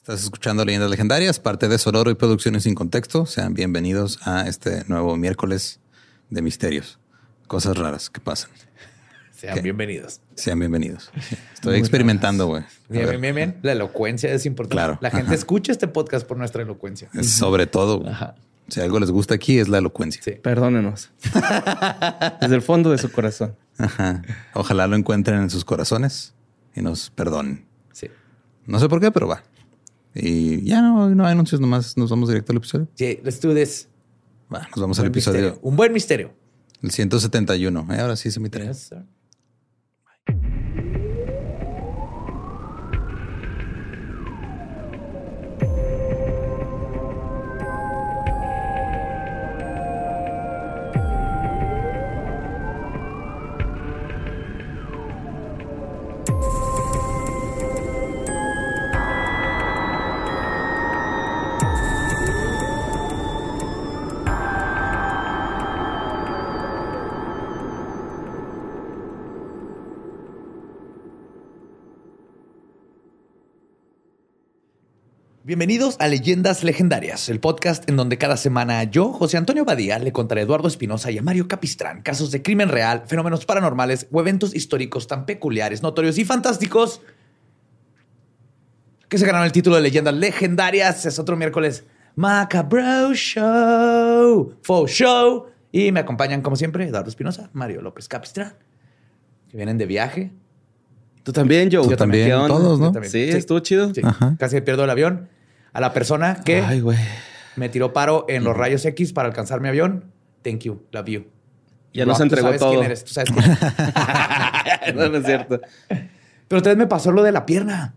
Estás escuchando Leyendas Legendarias, parte de Sonoro y Producciones sin Contexto. Sean bienvenidos a este nuevo miércoles de misterios. Cosas raras que pasan. Sean bienvenidos. Sean bienvenidos. Estoy experimentando, güey. Bien, bien, bien, bien. La elocuencia es importante. Claro. La gente escucha este podcast por nuestra elocuencia. Sobre todo, güey. Ajá. Si algo les gusta aquí es la elocuencia. Sí. Perdónenos. Desde el fondo de su corazón. Ajá. Ojalá lo encuentren en sus corazones y nos perdonen. Sí. No sé por qué, pero va. Y ya no, no hay anuncios, nomás nos vamos directo al episodio. Sí, let's do this. Nos vamos al episodio, misterio. Un buen misterio. el 171. Eh, ahora sí se me trae. Yes, Bienvenidos a Leyendas Legendarias, el podcast en donde cada semana yo, José Antonio Badía, le contaré a Eduardo Espinosa y a Mario Capistrán casos de crimen real, fenómenos paranormales o eventos históricos tan peculiares, notorios y fantásticos que se ganaron el título de Leyendas Legendarias. Es otro miércoles Macabro Show, Faux Show. Y me acompañan, como siempre, Eduardo Espinosa, Mario López Capistrán, que vienen de viaje. Tú también, Joe. Tú también, ¿Qué onda? todos, ¿no? Yo también. Sí, Sí. estuvo chido. Sí, Ajá. casi pierdo el avión. A la persona que Ay, me tiró paro en los rayos X para alcanzar mi avión. Thank you. Love you. Ya Rob, nos entregó tú sabes todo. Quién eres, tú sabes quién eres. no, no es cierto. Pero vez me pasó lo de la pierna.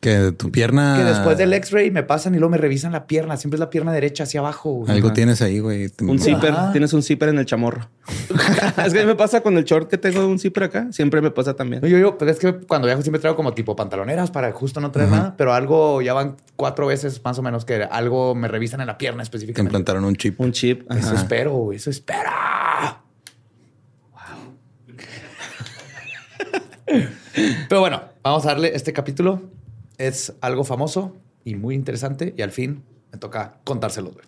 Que tu pierna. Que después del x-ray me pasan y luego me revisan la pierna. Siempre es la pierna derecha hacia abajo. güey. Algo Ajá. tienes ahí, güey. Te- Un zipper. Tienes un zipper en el chamorro. es que a mí me pasa con el short que tengo un zipper acá. Siempre me pasa también. No, Yo, yo, pero es que cuando viajo siempre traigo como tipo pantaloneras para justo no traer nada, pero algo ya van cuatro veces más o menos que algo me revisan en la pierna Te específicamente. implantaron un chip. Un chip. Eso espero, güey, eso espera. Pero bueno, vamos a darle este capítulo. Es algo famoso y muy interesante y al fin me toca contárselo. güey.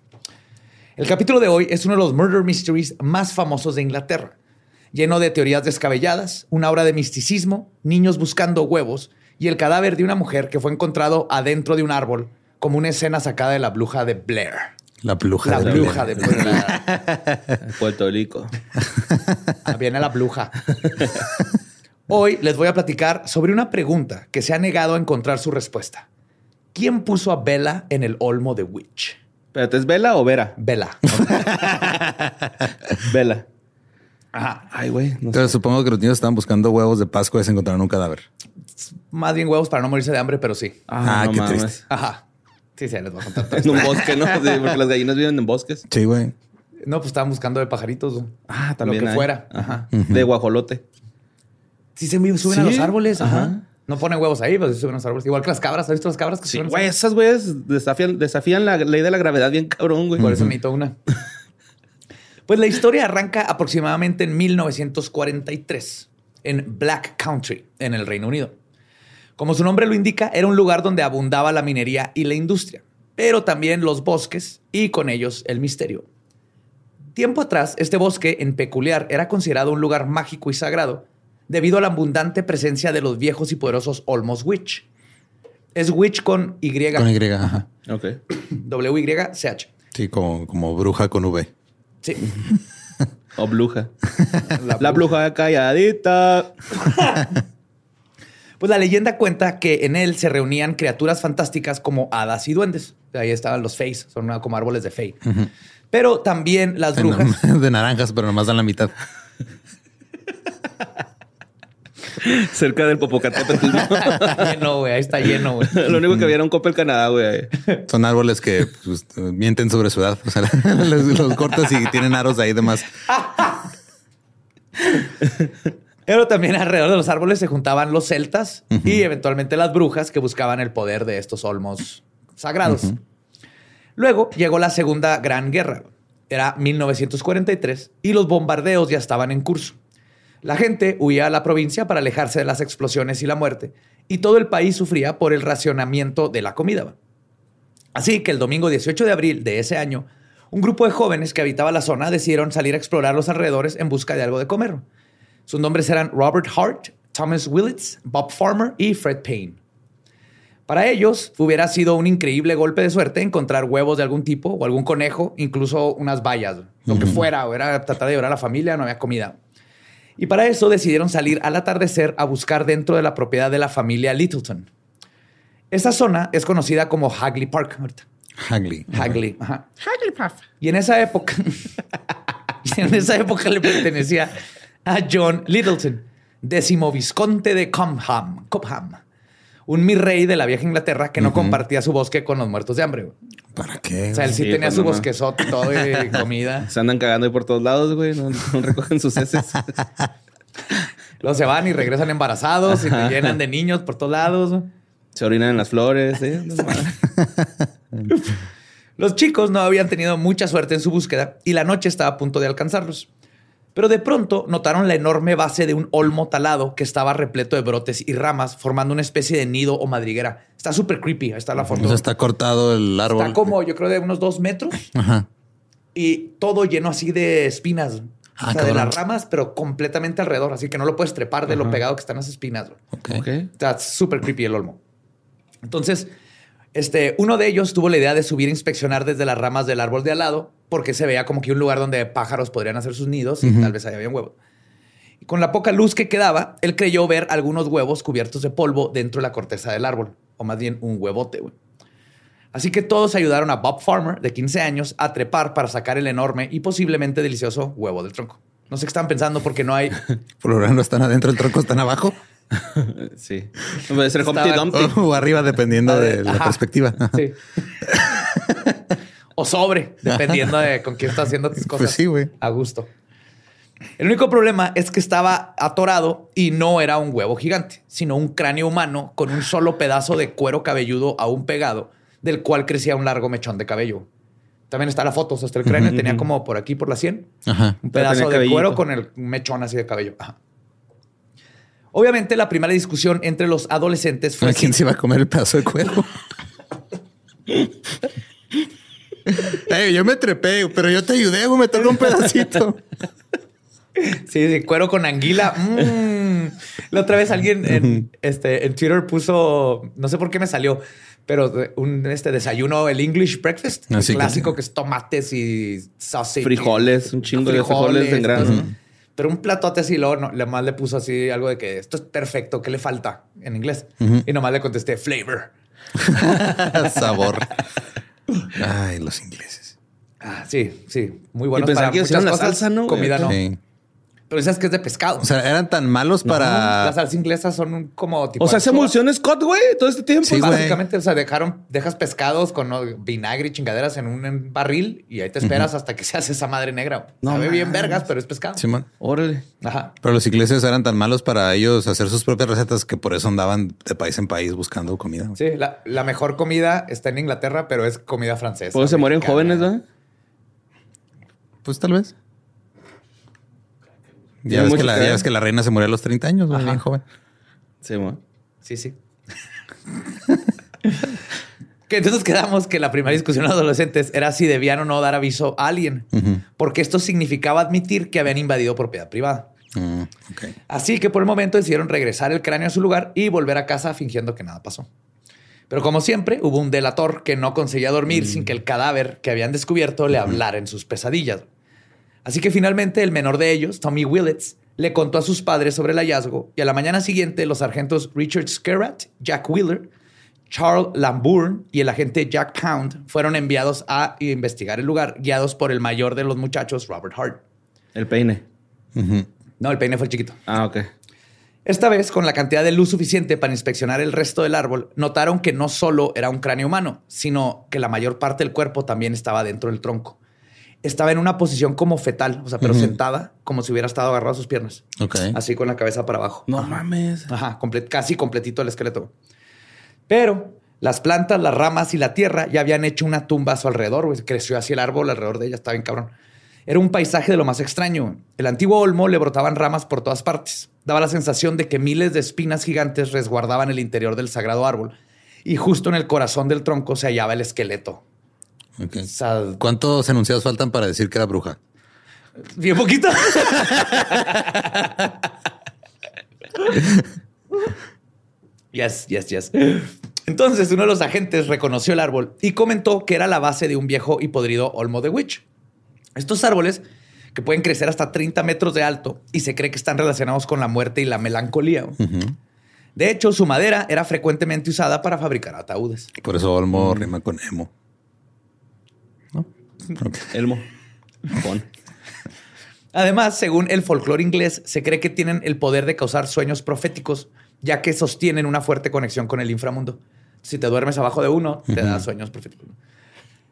El capítulo de hoy es uno de los murder mysteries más famosos de Inglaterra, lleno de teorías descabelladas, una obra de misticismo, niños buscando huevos y el cadáver de una mujer que fue encontrado adentro de un árbol como una escena sacada de la bruja de Blair. La pluja. La de bruja Blair. de Blair. Puerto Rico. Ah, Viene la bruja. Hoy les voy a platicar sobre una pregunta que se ha negado a encontrar su respuesta. ¿Quién puso a Bella en el olmo de Witch? Espérate, ¿es Vela o Vera? Bella. Vela. Ajá. Ay, güey. no sé. Pero supongo que los niños estaban buscando huevos de Pascua y se encontraron un cadáver. Más bien huevos para no morirse de hambre, pero sí. Ah, no qué mames. triste. Ajá. Sí, sí, les voy a contar todo En un bosque, ¿no? Sí, porque las gallinas viven en bosques. Sí, güey. No, pues estaban buscando de pajaritos. Ah, también. Lo que hay. fuera. Ajá. De guajolote. Sí, se suben a los árboles. Ajá. Ajá. No ponen huevos ahí, pero sí suben a los árboles. Igual que las cabras. ¿Has visto las cabras que Sí, suben? güey, esas güeyes desafían, desafían la ley de la gravedad bien cabrón, güey. Por eso necesito una. Pues la historia arranca aproximadamente en 1943, en Black Country, en el Reino Unido. Como su nombre lo indica, era un lugar donde abundaba la minería y la industria, pero también los bosques y con ellos el misterio. Tiempo atrás, este bosque en peculiar era considerado un lugar mágico y sagrado debido a la abundante presencia de los viejos y poderosos Olmos Witch. Es Witch con Y, Con Y, ajá. Ok. W-Y-C-H. Sí, como, como bruja con V. Sí. O bruja. La bruja calladita. Pues la leyenda cuenta que en él se reunían criaturas fantásticas como hadas y duendes. Ahí estaban los feys, son como árboles de fey. Pero también las brujas. De naranjas, pero nomás dan la mitad. Cerca del Popocatépetl. lleno, güey. Ahí está lleno, güey. Lo único que había era un Coppel Canadá, güey. Son árboles que pues, mienten sobre su edad. O sea, los, los cortas y tienen aros ahí de más. Pero también alrededor de los árboles se juntaban los celtas y eventualmente las brujas que buscaban el poder de estos olmos sagrados. Luego llegó la Segunda Gran Guerra. Era 1943 y los bombardeos ya estaban en curso. La gente huía a la provincia para alejarse de las explosiones y la muerte y todo el país sufría por el racionamiento de la comida. Así que el domingo 18 de abril de ese año, un grupo de jóvenes que habitaba la zona decidieron salir a explorar los alrededores en busca de algo de comer. Sus nombres eran Robert Hart, Thomas Willits, Bob Farmer y Fred Payne. Para ellos hubiera sido un increíble golpe de suerte encontrar huevos de algún tipo o algún conejo, incluso unas bayas, lo que fuera, o era tratar de llevar a la familia, no había comida. Y para eso decidieron salir al atardecer a buscar dentro de la propiedad de la familia Littleton. Esa zona es conocida como Hagley Park. Hagley. Hagley. Hagley Park. Y en esa época, en esa época le pertenecía a John Littleton, décimo visconte de Cobham, Cobham, un mi rey de la vieja Inglaterra que no compartía su bosque con los muertos de hambre. ¿Para qué? O sea, él sí, Sí, tenía pues, su no, no. bosquezote todo y comida. Se andan cagando ahí por todos lados, güey. No, no recogen sus heces. Luego se van y regresan embarazados y te llenan de niños por todos lados. Se orinan en las flores. ¿eh? Los chicos no habían tenido mucha suerte en su búsqueda y la noche estaba a punto de alcanzarlos. Pero de pronto notaron la enorme base de un olmo talado que estaba repleto de brotes y ramas, formando una especie de nido o madriguera. Está súper creepy. Ahí está la foto. O sea, está cortado el árbol. Está como, yo creo, de unos dos metros Ajá. y todo lleno así de espinas. Ah, o sea, de las ramas, pero completamente alrededor. Así que no lo puedes trepar de lo pegado que están las espinas. güey. Ok. Ok. Está súper creepy el olmo. Entonces, este, uno de ellos tuvo la idea de subir a inspeccionar desde las ramas del árbol de al lado, porque se veía como que un lugar donde pájaros podrían hacer sus nidos y tal vez ahí había huevos. Y con la poca luz que quedaba, él creyó ver algunos huevos cubiertos de polvo dentro de la corteza del árbol, o más bien un huevote. güey. Así que todos ayudaron a Bob Farmer, de 15 años, a trepar para sacar el enorme y posiblemente delicioso huevo del tronco. No sé qué están pensando porque no hay... Por lo general no están adentro, el tronco están abajo Sí. Puede ser Humpty Dumpty. o arriba, dependiendo de la Ajá. perspectiva. Sí. O sobre, dependiendo de con quién estás haciendo tus cosas. Pues sí, güey. A gusto. El único problema es que estaba atorado y no era un huevo gigante, sino un cráneo humano con un solo pedazo de cuero cabelludo aún pegado, del cual crecía un largo mechón de cabello. También está la foto, o sea, hasta el cráneo tenía como por aquí, por la sien, Ajá. un pedazo de cabellito. cuero con el mechón así de cabello. Ajá. Obviamente, la primera discusión entre los adolescentes fue ¿A quién se iba a comer el pedazo de cuero? Yo me trepé, pero yo te ayudé, güey, me tocó un pedacito. Sí, sí, cuero con anguila. Mm. La otra vez alguien en, este, en Twitter puso, no sé por qué me salió, pero un este desayuno, el English breakfast, el que- clásico que es tomates y sausage. Frijoles, un chingo de frijoles en entonces, Pero un platote así, luego no, nomás le puso así algo de que esto es perfecto, ¿qué le falta en inglés? Y nomás le contesté flavor. Sabor. Ay, los ingleses. Ah, sí, sí, muy bueno. Y pensaba que hicieron la salsa, ¿no? Comida no. Sí. Pero esas que es de pescado. O sea, eran tan malos para. Las salsas inglesas son un- como tipo. O sea, se emulsionó Scott, güey, todo este tiempo. Sí, güey. Básicamente, o sea, dejaron, dejas pescados con ¿no? vinagre y chingaderas en un barril y ahí te esperas hasta que se hace esa madre negra. No Sabe bien mames. vergas, pero es pescado. Simón. Órale. Ajá. Pero los ingleses eran tan malos para ellos hacer sus propias recetas que por eso andaban de país en país buscando comida. Sí, la, la mejor comida está en Inglaterra, pero es comida francesa. Pues se mueren jóvenes, ¿verdad? Pues tal vez. Ya ves, que la, que ya ver. ves que la reina se murió a los 30 años, güey, bien joven. Sí. Sí, sí. que entonces quedamos que la primera discusión de los adolescentes era si debían o no dar aviso a alguien, porque esto significaba admitir que habían invadido propiedad privada. Mm. Así que por el momento decidieron regresar el cráneo a su lugar y volver a casa fingiendo que nada pasó. Pero como siempre, hubo un delator que no conseguía dormir sin que el cadáver que habían descubierto le hablara en sus pesadillas. Así que finalmente el menor de ellos, Tommy Willets, le contó a sus padres sobre el hallazgo y a la mañana siguiente los sargentos Richard Skerrat, Jack Wheeler, Charles Lambourne y el agente Jack Pound fueron enviados a investigar el lugar, guiados por el mayor de los muchachos, Robert Hart. El peine. No, el peine fue el chiquito. Ah, ok. Esta vez, con la cantidad de luz suficiente para inspeccionar el resto del árbol, notaron que no solo era un cráneo humano, sino que la mayor parte del cuerpo también estaba dentro del tronco. Estaba en una posición como fetal, o sea, pero sentada, como si hubiera estado agarrado a sus piernas. Ok. Así con la cabeza para abajo. No mames. Ajá, casi completito el esqueleto. Pero las plantas, las ramas y la tierra ya habían hecho una tumba a su alrededor. güey. Creció así el árbol alrededor de ella. Estaba bien cabrón. Era un paisaje de lo más extraño. El antiguo olmo le brotaban ramas por todas partes. daba la sensación de que miles de espinas gigantes resguardaban el interior del sagrado árbol y justo en el corazón del tronco se hallaba el esqueleto. ¿Cuántos enunciados faltan para decir que era bruja? Bien poquito. yes, yes, yes. Entonces uno de los agentes reconoció el árbol y comentó que era la base de un viejo y podrido olmo de witch. Estos árboles que pueden crecer hasta 30 metros de alto y se cree que están relacionados con la muerte y la melancolía. De hecho, su madera era frecuentemente usada para fabricar ataúdes. Por eso olmo rima con emo. Elmo. Además, según el folclore inglés, se cree que tienen el poder de causar sueños proféticos, ya que sostienen una fuerte conexión con el inframundo. Si te duermes abajo de uno, te da sueños proféticos.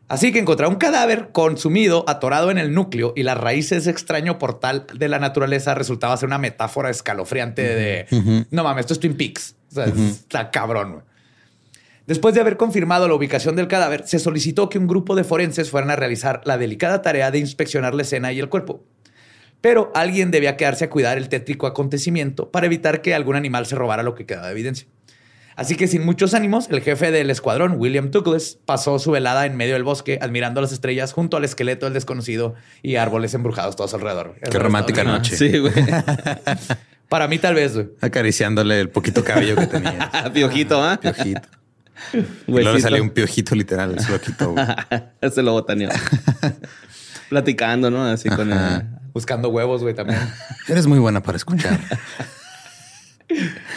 Así que encontrar un cadáver consumido, atorado en el núcleo y las raíces de extraño portal de la naturaleza resultaba ser una metáfora escalofriante de no mames, esto es Twin Peaks. O sea, está cabrón. Después de haber confirmado la ubicación del cadáver, se solicitó que un grupo de forenses fueran a realizar la delicada tarea de inspeccionar la escena y el cuerpo. Pero alguien debía quedarse a cuidar el tétrico acontecimiento para evitar que algún animal se robara lo que quedaba de evidencia. Así que sin muchos ánimos, el jefe del escuadrón, William Douglas, pasó su velada en medio del bosque, admirando las estrellas junto al esqueleto del desconocido y árboles embrujados todos alrededor. Qué romántica noche. Sí, güey. Para mí tal vez, güey. Acariciándole el poquito cabello que tenía. Piojito, ¿ah? Piojito. Y luego le salió un piojito literal, se lo quitó. se lo botaneó. Platicando, ¿no? Así con el... Buscando huevos, güey, también. Eres muy buena para escuchar.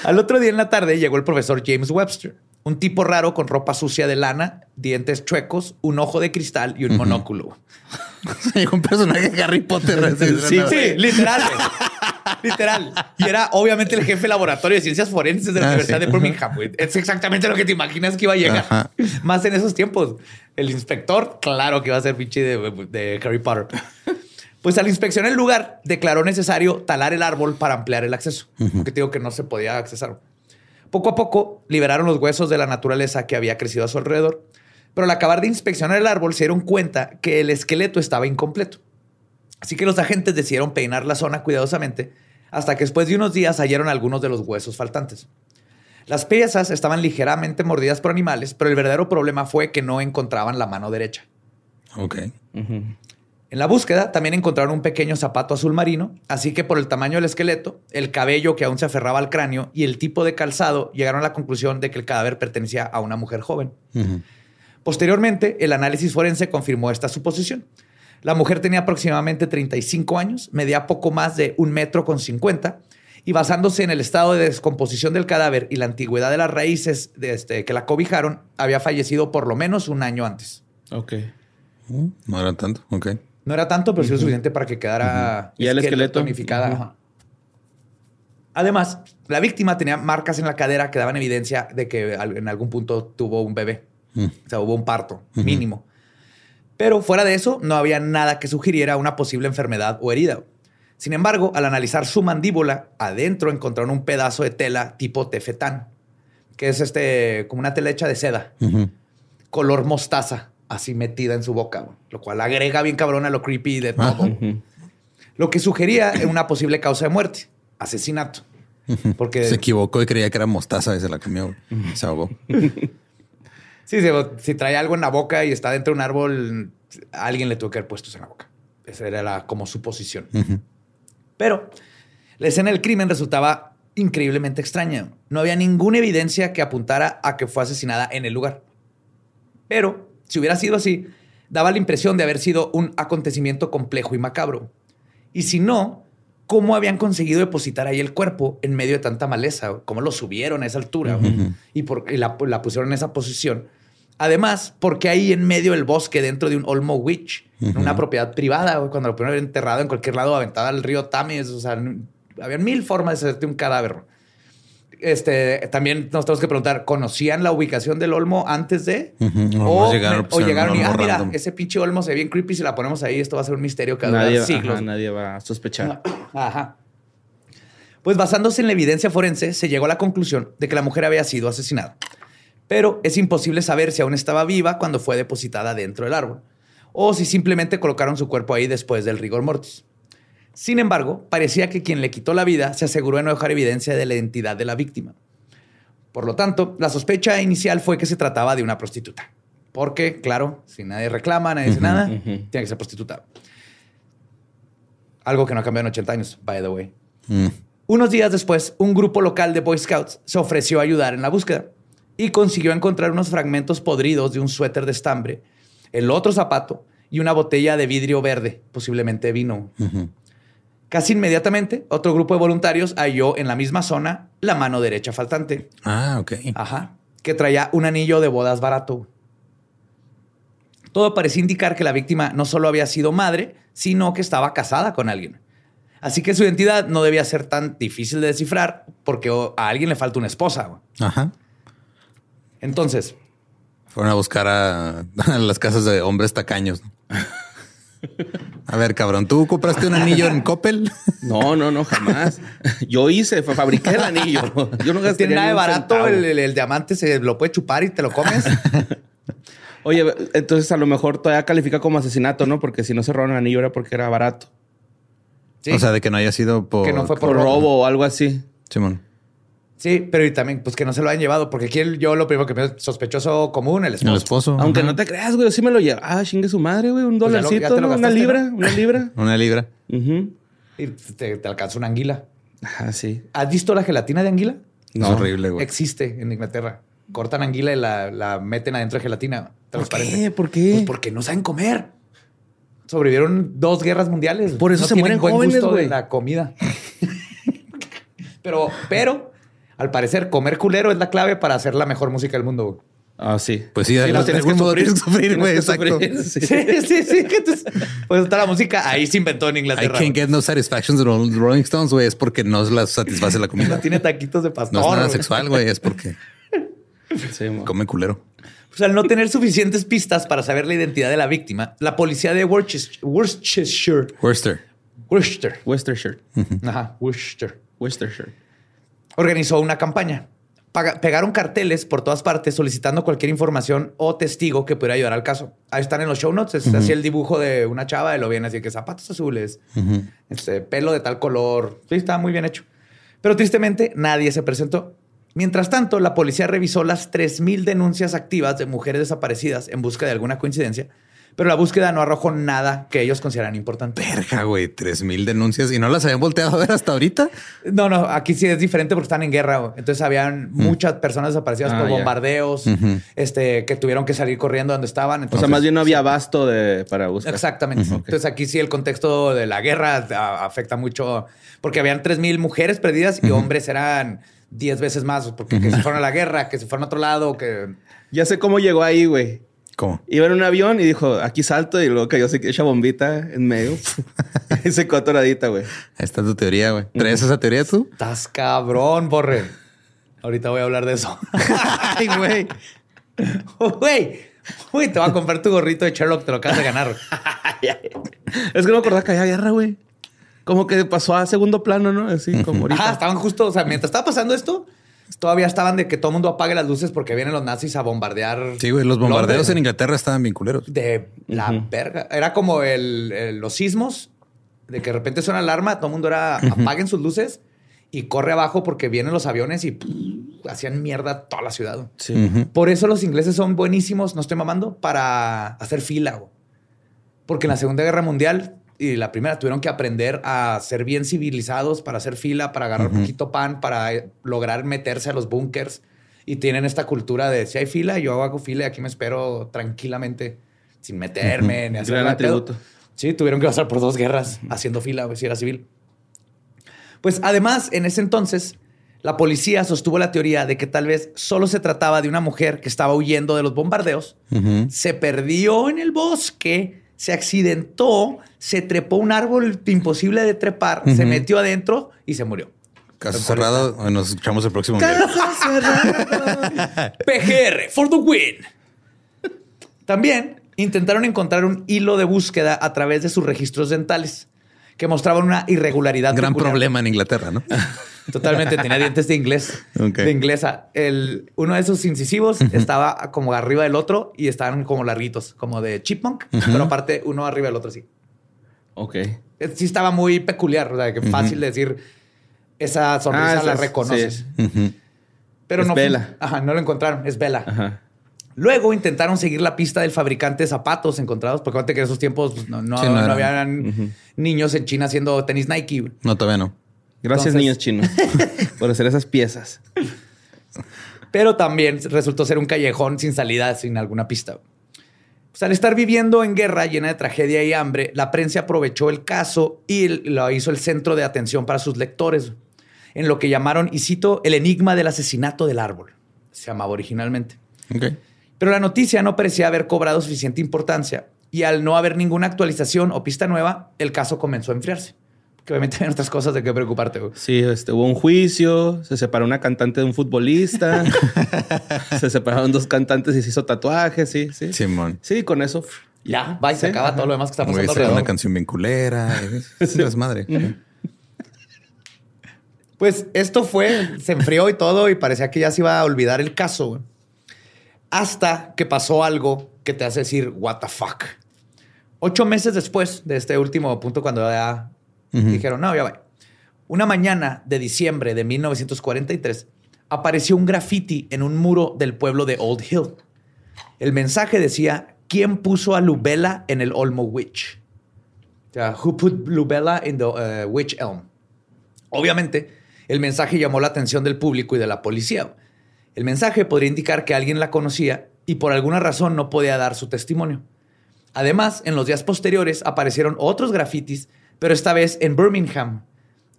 Al otro día en la tarde llegó el profesor James Webster, un tipo raro con ropa sucia de lana, dientes chuecos, un ojo de cristal y un monóculo. un personaje de Harry Potter. sí, sí, literal. Literal. Y era obviamente el jefe de laboratorio de ciencias forenses de la ah, Universidad de Birmingham. Es exactamente lo que te imaginas que iba a llegar. Más en esos tiempos. El inspector, claro que iba a ser pinche de, Harry Potter. Pues al inspeccionar el lugar, declaró necesario talar el árbol para ampliar el acceso, porque digo que no se podía accesar. Poco a poco liberaron los huesos de la naturaleza que había crecido a su alrededor, pero al acabar de inspeccionar el árbol se dieron cuenta que el esqueleto estaba incompleto. Así que los agentes decidieron peinar la zona cuidadosamente hasta que después de unos días hallaron algunos de los huesos faltantes. Las piezas estaban ligeramente mordidas por animales, pero el verdadero problema fue que no encontraban la mano derecha. Ok. En la búsqueda también encontraron un pequeño zapato azul marino, así que por el tamaño del esqueleto, el cabello que aún se aferraba al cráneo y el tipo de calzado llegaron a la conclusión de que el cadáver pertenecía a una mujer joven. Posteriormente, el análisis forense confirmó esta suposición. La mujer tenía aproximadamente 35 años, medía poco más de un metro con 50 y basándose en el estado de descomposición del cadáver y la antigüedad de las raíces de este, que la cobijaron, había fallecido por lo menos un año antes. Ok. No era tanto, ok. No era tanto, pero sí lo suficiente para que quedara ¿Y el esqueleto tonificada. Además, la víctima tenía marcas en la cadera que daban evidencia de que en algún punto tuvo un bebé. Mm. O sea, hubo un parto mínimo. Pero fuera de eso, no había nada que sugiriera una posible enfermedad o herida. Sin embargo, al analizar su mandíbula, adentro encontraron un pedazo de tela tipo tefetán, que es este, como una tela hecha de seda, color mostaza, así metida en su boca, lo cual agrega bien cabrón a lo creepy de todo. Lo que sugería una posible causa de muerte, asesinato. Porque se equivocó y creía que era mostaza y se la comió. Se ahogó. Sí, si, trae algo en la boca y está dentro de un árbol, alguien le tuvo que haber puesto en la boca. Esa era la, como su posición. Pero la escena del crimen resultaba increíblemente extraña. No había ninguna evidencia que apuntara a que fue asesinada en el lugar. Pero si hubiera sido así, daba la impresión de haber sido un acontecimiento complejo y macabro. Y si no, ¿cómo habían conseguido depositar ahí el cuerpo en medio de tanta maleza? ¿Cómo lo subieron a esa altura? Y, por, la, la, pusieron en esa posición. Además, porque ahí en medio del bosque, dentro de un Olmo Witch, una propiedad privada, cuando lo pudieron haber enterrado en cualquier lado, aventada al río Tamis, o sea, había mil formas de hacerte un cadáver. Este, también nos tenemos que preguntar, ¿conocían la ubicación del Olmo antes de? o, llegaron, o llegaron y, ah, mira, ese pinche Olmo se ve bien creepy, si la ponemos ahí, esto va a ser un misterio cada nadie, siglos. nadie va a sospechar. Ajá. Pues basándose en la evidencia forense, se llegó a la conclusión de que la mujer había sido asesinada pero es imposible saber si aún estaba viva cuando fue depositada dentro del árbol, o si simplemente colocaron su cuerpo ahí después del rigor mortis. Sin embargo, parecía que quien le quitó la vida se aseguró de no dejar evidencia de la identidad de la víctima. Por lo tanto, la sospecha inicial fue que se trataba de una prostituta. Porque, claro, si nadie reclama, nadie dice nada, tiene que ser prostituta. Algo que no ha cambiado en 80 años, by the way. Mm. Unos días después, un grupo local de Boy Scouts se ofreció a ayudar en la búsqueda y consiguió encontrar unos fragmentos podridos de un suéter de estambre, el otro zapato y una botella de vidrio verde, posiblemente vino. Casi inmediatamente, otro grupo de voluntarios halló en la misma zona la mano derecha faltante. Ah, ok. Ajá. Que traía un anillo de bodas barato. Todo parecía indicar que la víctima no solo había sido madre, sino que estaba casada con alguien. Así que su identidad no debía ser tan difícil de descifrar porque a alguien le falta una esposa. Ajá. Entonces. Fueron a buscar a, a las casas de hombres tacaños. ¿no? A ver, cabrón, ¿tú compraste un anillo en Coppel? No, no, no, jamás. Yo hice, fabriqué el anillo. Yo no gasté Tiene nada de barato, el, el, el, diamante se lo puede chupar y te lo comes. Oye, entonces a lo mejor todavía califica como asesinato, ¿no? Porque si no se robaron el anillo era porque era barato. ¿Sí? O sea, de que no haya sido por, que no fue por, por robo. robo o algo así. Simón. Sí, pero y también, pues que no se lo hayan llevado, porque aquí yo lo primero que me sospechoso común, el esposo. El esposo. Aunque Ajá. no te creas, güey, sí me lo lleva. Ah, chingue su madre, güey, un pues dolarcito, lo, ¿no? una libra, ¿no? una libra. una libra. Uh -huh. Y te, te, alcanza una anguila. Ah, sí. ¿Has visto la gelatina de anguila? No. Es horrible, güey. Existe en Inglaterra. Cortan anguila y la, la meten adentro de gelatina. ¿Por qué? ¿Por qué? Pues porque no saben comer. Sobrevivieron dos guerras mundiales. Por eso no se mueren buen jóvenes, gusto de la comida. pero, pero al parecer, comer culero es la clave para hacer la mejor música del mundo. Güey. Ah, sí. Pues sí, sí no tienes que sufrir, sufrir, güey. Exacto. Sí, sí, sí. sí. Entonces, pues está la música ahí se inventó en Inglaterra. I can't get no satisfactions de los Rolling Stones, güey. Es porque no las satisface la comida. No tiene taquitos de pastor. No es nada wey. sexual, güey. Es porque sí, come culero. Pues al no tener suficientes pistas para saber la identidad de la víctima, la policía de Worcester, Worcestershire, Worcester, Worcester, Worcestershire, ajá, Worcester, Worcestershire, organizó una campaña. Paga, pegaron carteles por todas partes solicitando cualquier información o testigo que pudiera ayudar al caso. Ahí están en los show notes. Uh -huh. Así el dibujo de una chava y lo viene así que zapatos azules, uh -huh. este pelo de tal color. Sí, estaba muy bien hecho. Pero tristemente nadie se presentó. Mientras tanto, la policía revisó las 3.000 denuncias activas de mujeres desaparecidas en busca de alguna coincidencia, pero la búsqueda no arrojó nada que ellos consideran importante. Verga, güey, 3.000 denuncias y no las habían volteado a ver hasta ahorita. No, no, aquí sí es diferente porque están en guerra. Güey. Entonces habían mm. muchas personas desaparecidas ah, por bombardeos, uh -huh. este, que tuvieron que salir corriendo donde estaban. o sea, más bien no había abasto de, para buscar. Exactamente. Uh -huh. Entonces aquí sí el contexto de la guerra afecta mucho porque habían 3.000 mujeres perdidas y uh -huh. hombres eran 10 veces más, porque que se fueron a la guerra, que se fueron a otro lado, que... Ya sé cómo llegó ahí, güey. ¿Cómo? Iba en un avión y dijo, aquí salto, y luego cayó esa bombita en medio. y se quedó atoradita, güey. Ahí está tu teoría, güey. ¿Traes uh -huh. esa teoría tú? Estás cabrón, borre. Ahorita voy a hablar de eso. Ay, güey. Güey. Güey, te voy a comprar tu gorrito de Sherlock, te lo acabas de ganar. es que no me acordaba que había guerra, güey como que pasó a segundo plano, ¿no? Así como ahorita. Ah, estaban justo, o sea, mientras estaba pasando esto, todavía estaban de que todo el mundo apague las luces porque vienen los nazis a bombardear. Sí, güey, los bombardeos Londres. en Inglaterra estaban bien culeros. De la uh -huh. verga. Era como el, el, los sismos, de que de repente suena alarma, todo el mundo era uh -huh. apaguen sus luces y corre abajo porque vienen los aviones y pff, hacían mierda toda la ciudad. Sí. Uh -huh. Por eso los ingleses son buenísimos, no estoy mamando, para hacer fila. Güey. Porque en la Segunda Guerra Mundial y la primera tuvieron que aprender a ser bien civilizados para hacer fila, para agarrar uh -huh. poquito pan, para lograr meterse a los búnkers. Y tienen esta cultura de si hay fila, yo hago fila y aquí me espero tranquilamente, sin meterme, uh -huh. ni hacer nada. Sí, tuvieron que pasar por dos guerras uh -huh. haciendo fila, si era civil. Pues además, en ese entonces, la policía sostuvo la teoría de que tal vez solo se trataba de una mujer que estaba huyendo de los bombardeos, se perdió en el bosque se accidentó, se trepó un árbol imposible de trepar, uh -huh. se metió adentro y se murió. Caso cerrado, nos escuchamos el próximo Caso PGR, for the win. También intentaron encontrar un hilo de búsqueda a través de sus registros dentales que mostraban una irregularidad. Gran peculiar. problema en Inglaterra, ¿no? Totalmente, tenía dientes de inglés, okay. de inglesa. El, uno de esos incisivos uh -huh. estaba como arriba del otro y estaban como larguitos, como de chipmunk, uh -huh. pero aparte uno arriba del otro así. Ok. Eh, Sí estaba muy peculiar, o sea, que fácil decir esa sonrisa Ah, la sí, reconoces. sí. Pero Es no. Bella. Ajá, no lo encontraron, es Vela. Ajá. Luego intentaron seguir la pista del fabricante de zapatos encontrados, porque acuérdate que en esos tiempos pues, no, no, Sí, no habían niños en China haciendo tenis Nike. No, todavía no. Gracias, Entonces- niños chinos, por hacer esas piezas. Pero también resultó ser un callejón sin salida, sin alguna pista. Pues al estar viviendo en guerra llena de tragedia y hambre, la prensa aprovechó el caso y lo hizo el centro de atención para sus lectores, en lo que llamaron, y cito, el enigma del asesinato del árbol. Se llamaba originalmente. Ok. Pero la noticia no parecía haber cobrado suficiente importancia y al no haber ninguna actualización o pista nueva, el caso comenzó a enfriarse. Que obviamente hay otras cosas de qué preocuparte. güey. Sí, este, hubo un juicio, se separó una cantante de un futbolista, se separaron dos cantantes y se hizo tatuajes, sí, sí. Simón. Sí, con eso. Ya, va y se Sí, acaba ajá. todo lo demás que está pasando una canción bien culera. Es un desmadre. Pues esto fue, se enfrió y todo y parecía que ya se iba a olvidar el caso. güey. Hasta que pasó algo que te hace decir, what the fuck. Ocho meses después de este último punto, cuando ya dijeron, no, ya va. Una mañana de diciembre de 1943, apareció un graffiti en un muro del pueblo de Old Hill. El mensaje decía, ¿quién puso a Lubella en el Olmo Witch? O sea, who put Lubella in the uh, Witch Elm? Obviamente, el mensaje llamó la atención del público y de la policía. El mensaje podría indicar que alguien la conocía y por alguna razón no podía dar su testimonio. Además, en los días posteriores aparecieron otros grafitis, pero esta vez en Birmingham,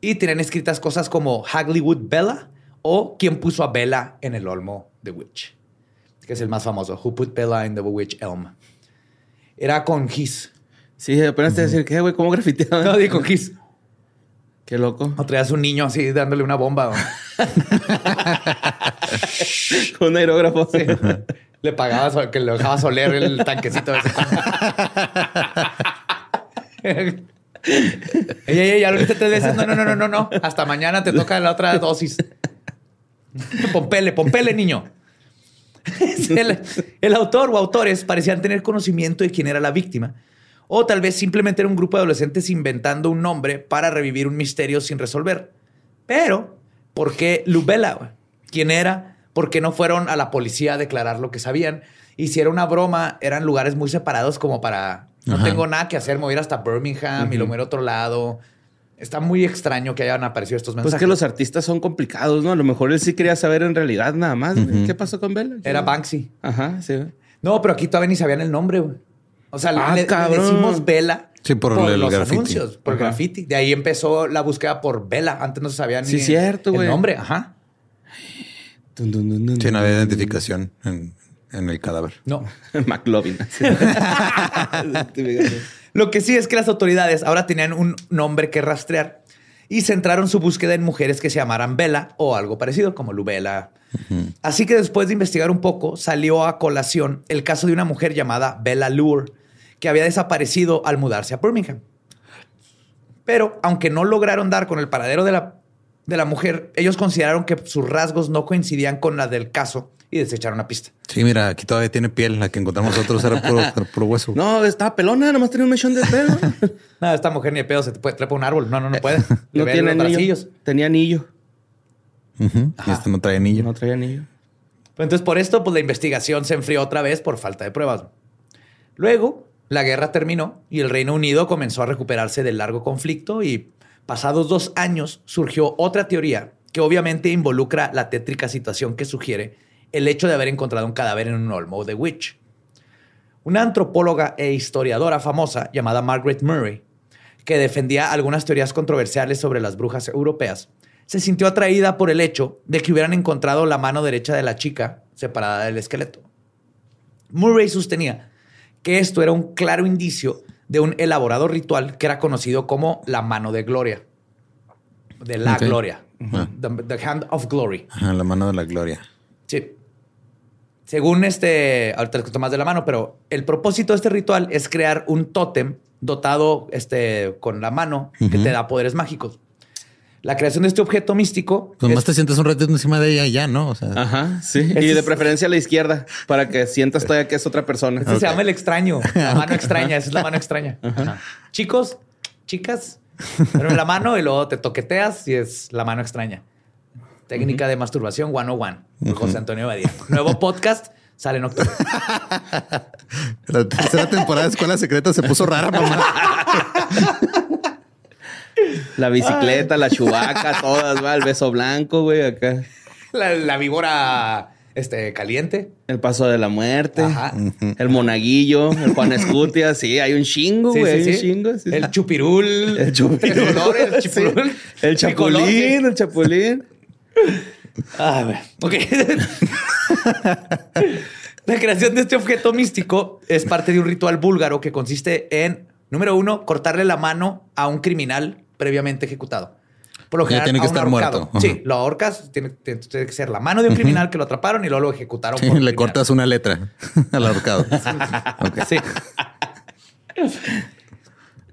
y tenían escritas cosas como Hagleywood Bella o ¿Quién puso a Bella en el olmo de Witch? Que es el más famoso, Who put Bella in the Witch Elm. Era con his. Sí, apenas te iba a decir, ¿qué, güey? ¿Cómo grafiteaban? No, digo con his. Qué loco. O traías un niño así dándole una bomba. Con un aerógrafo. Sí. Le pagabas o- que le dejabas oler el tanquecito. ese. ey, ey, ya lo viste tres veces. No, no, no, no, no, no. Hasta mañana te toca la otra dosis. Pompele, pompele, niño. el, autor o autores parecían tener conocimiento de quién era la víctima. O tal vez simplemente era un grupo de adolescentes inventando un nombre para revivir un misterio sin resolver. Pero, ¿por qué Lubella? güey? ¿Quién era? ¿Por qué no fueron a la policía a declarar lo que sabían? Y si era una broma, eran lugares muy separados como para... No Ajá. tengo nada que hacer, me voy a ir hasta Birmingham y lo voy a ir a otro lado. Está muy extraño que hayan aparecido estos mensajes. Pues que los artistas son complicados, ¿no? A lo mejor él sí quería saber en realidad nada más. ¿Qué pasó con Bella? Era Banksy. Ajá, sí. No, pero aquí todavía ni sabían el nombre, güey. O sea, Ah, le, decimos Vela Sí, por el los graffiti. anuncios, por Ajá. graffiti. De ahí empezó la búsqueda por Vela. Antes no se sabía ni Sí, cierto, el nombre. Ajá. Dun, dun, dun, Sí, no había identificación en, en el cadáver. No. McLovin. Lo que sí es que las autoridades ahora tenían un nombre que rastrear y centraron su búsqueda en mujeres que se llamaran Bella o algo parecido, como Lubela. Así que después de investigar un poco, salió a colación el caso de una mujer llamada Bella Lure, que había desaparecido al mudarse a Birmingham. Pero, aunque no lograron dar con el paradero de la, de la mujer, ellos consideraron que sus rasgos no coincidían con la del caso y desecharon la pista. Sí, mira, aquí todavía tiene piel. La que encontramos nosotros era puro, era puro hueso. no, estaba pelona, nomás tenía un mechón de pelo. Nada, esta mujer ni de pedo se te puede trepa un árbol. No, no, no puede. No tiene anillo. bracillos. Tenía anillo. Y este no trae anillo. No traía anillo. Pero Entonces, por esto, pues la investigación se enfrió otra vez por falta de pruebas. Luego, la guerra terminó y el Reino Unido comenzó a recuperarse del largo conflicto y pasados dos años surgió otra teoría que obviamente involucra la tétrica situación que sugiere el hecho de haber encontrado un cadáver en un olmo de Witch. Una antropóloga e historiadora famosa llamada Margaret Murray, que defendía algunas teorías controversiales sobre las brujas europeas, se sintió atraída por el hecho de que hubieran encontrado la mano derecha de la chica separada del esqueleto. Murray sostenía que esto era un claro indicio de un elaborado ritual que era conocido como la mano de gloria. De la gloria. The, the hand of glory. Ajá, la mano de la gloria. Sí. Según este, ahorita les cuento más de la mano, pero el propósito de este ritual es crear un tótem dotado este, con la mano que te da poderes mágicos. La creación de este objeto místico. Pues es- más te sientas un ratito encima de ella y ya, ¿no? O sea, Ajá, sí. Y de preferencia a la izquierda para que sientas todavía que es otra persona. este se llama el extraño, la mano extraña, esa es la mano extraña. Ajá. Chicos, chicas, pero la mano y luego te toqueteas y es la mano extraña. Técnica de masturbación 101. Uh José Antonio Badía. Nuevo podcast sale en octubre. La tercera temporada de Escuela Secreta se puso rara, mamá. La bicicleta, la chubaca, todas, va, el beso blanco, güey, acá. La, víbora este, caliente. El paso de la muerte. Ajá. El monaguillo, el Juan Escutia. Sí, hay un chingo, güey. hay un chingo. el chupirul. El chupirul. El, chupirul. el chapulín, el chapulín. Ah, bueno. Ok. La creación de este objeto místico es parte de un ritual búlgaro que consiste en, número uno, cortarle la mano a un criminal previamente ejecutado. Por lo general, tiene que estar muerto. Sí, lo ahorcas, tiene, que ser la mano de un criminal que lo atraparon y luego lo ejecutaron. le cortas una letra al ahorcado. Sí.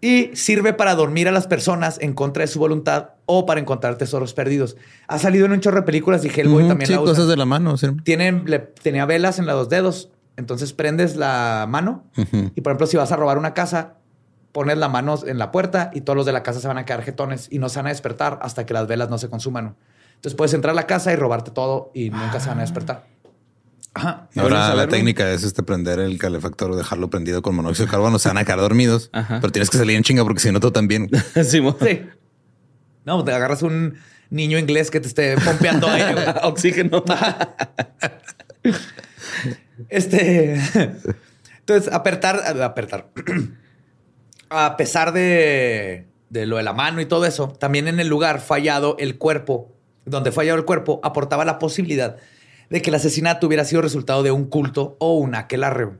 Y sirve para dormir a las personas en contra de su voluntad o para encontrar tesoros perdidos. Ha salido en un chorro de películas y Hellboy también sí, cosas de la mano. Sí. Tiene, tenía velas en los dos dedos. Entonces prendes la mano y, por ejemplo, si vas a robar una casa, pones la mano en la puerta y todos los de la casa se van a quedar jetones y no se van a despertar hasta que las velas no se consuman. Entonces puedes entrar a la casa y robarte todo y nunca se van a despertar. Ajá. Ahora la técnica es este prender el calefactor o dejarlo prendido con monóxido de carbono. Se van a quedar dormidos, pero tienes que salir en chinga porque si no, tú también. sí, sí. No, te agarras un niño inglés que te esté pompeando aire. Oxígeno. este. Entonces, apertar, apertar. a pesar de, lo de la mano y todo eso, también en el lugar fallado el cuerpo, donde fallado el cuerpo, aportaba la posibilidad de que el asesinato hubiera sido resultado de un culto o un aquelarre.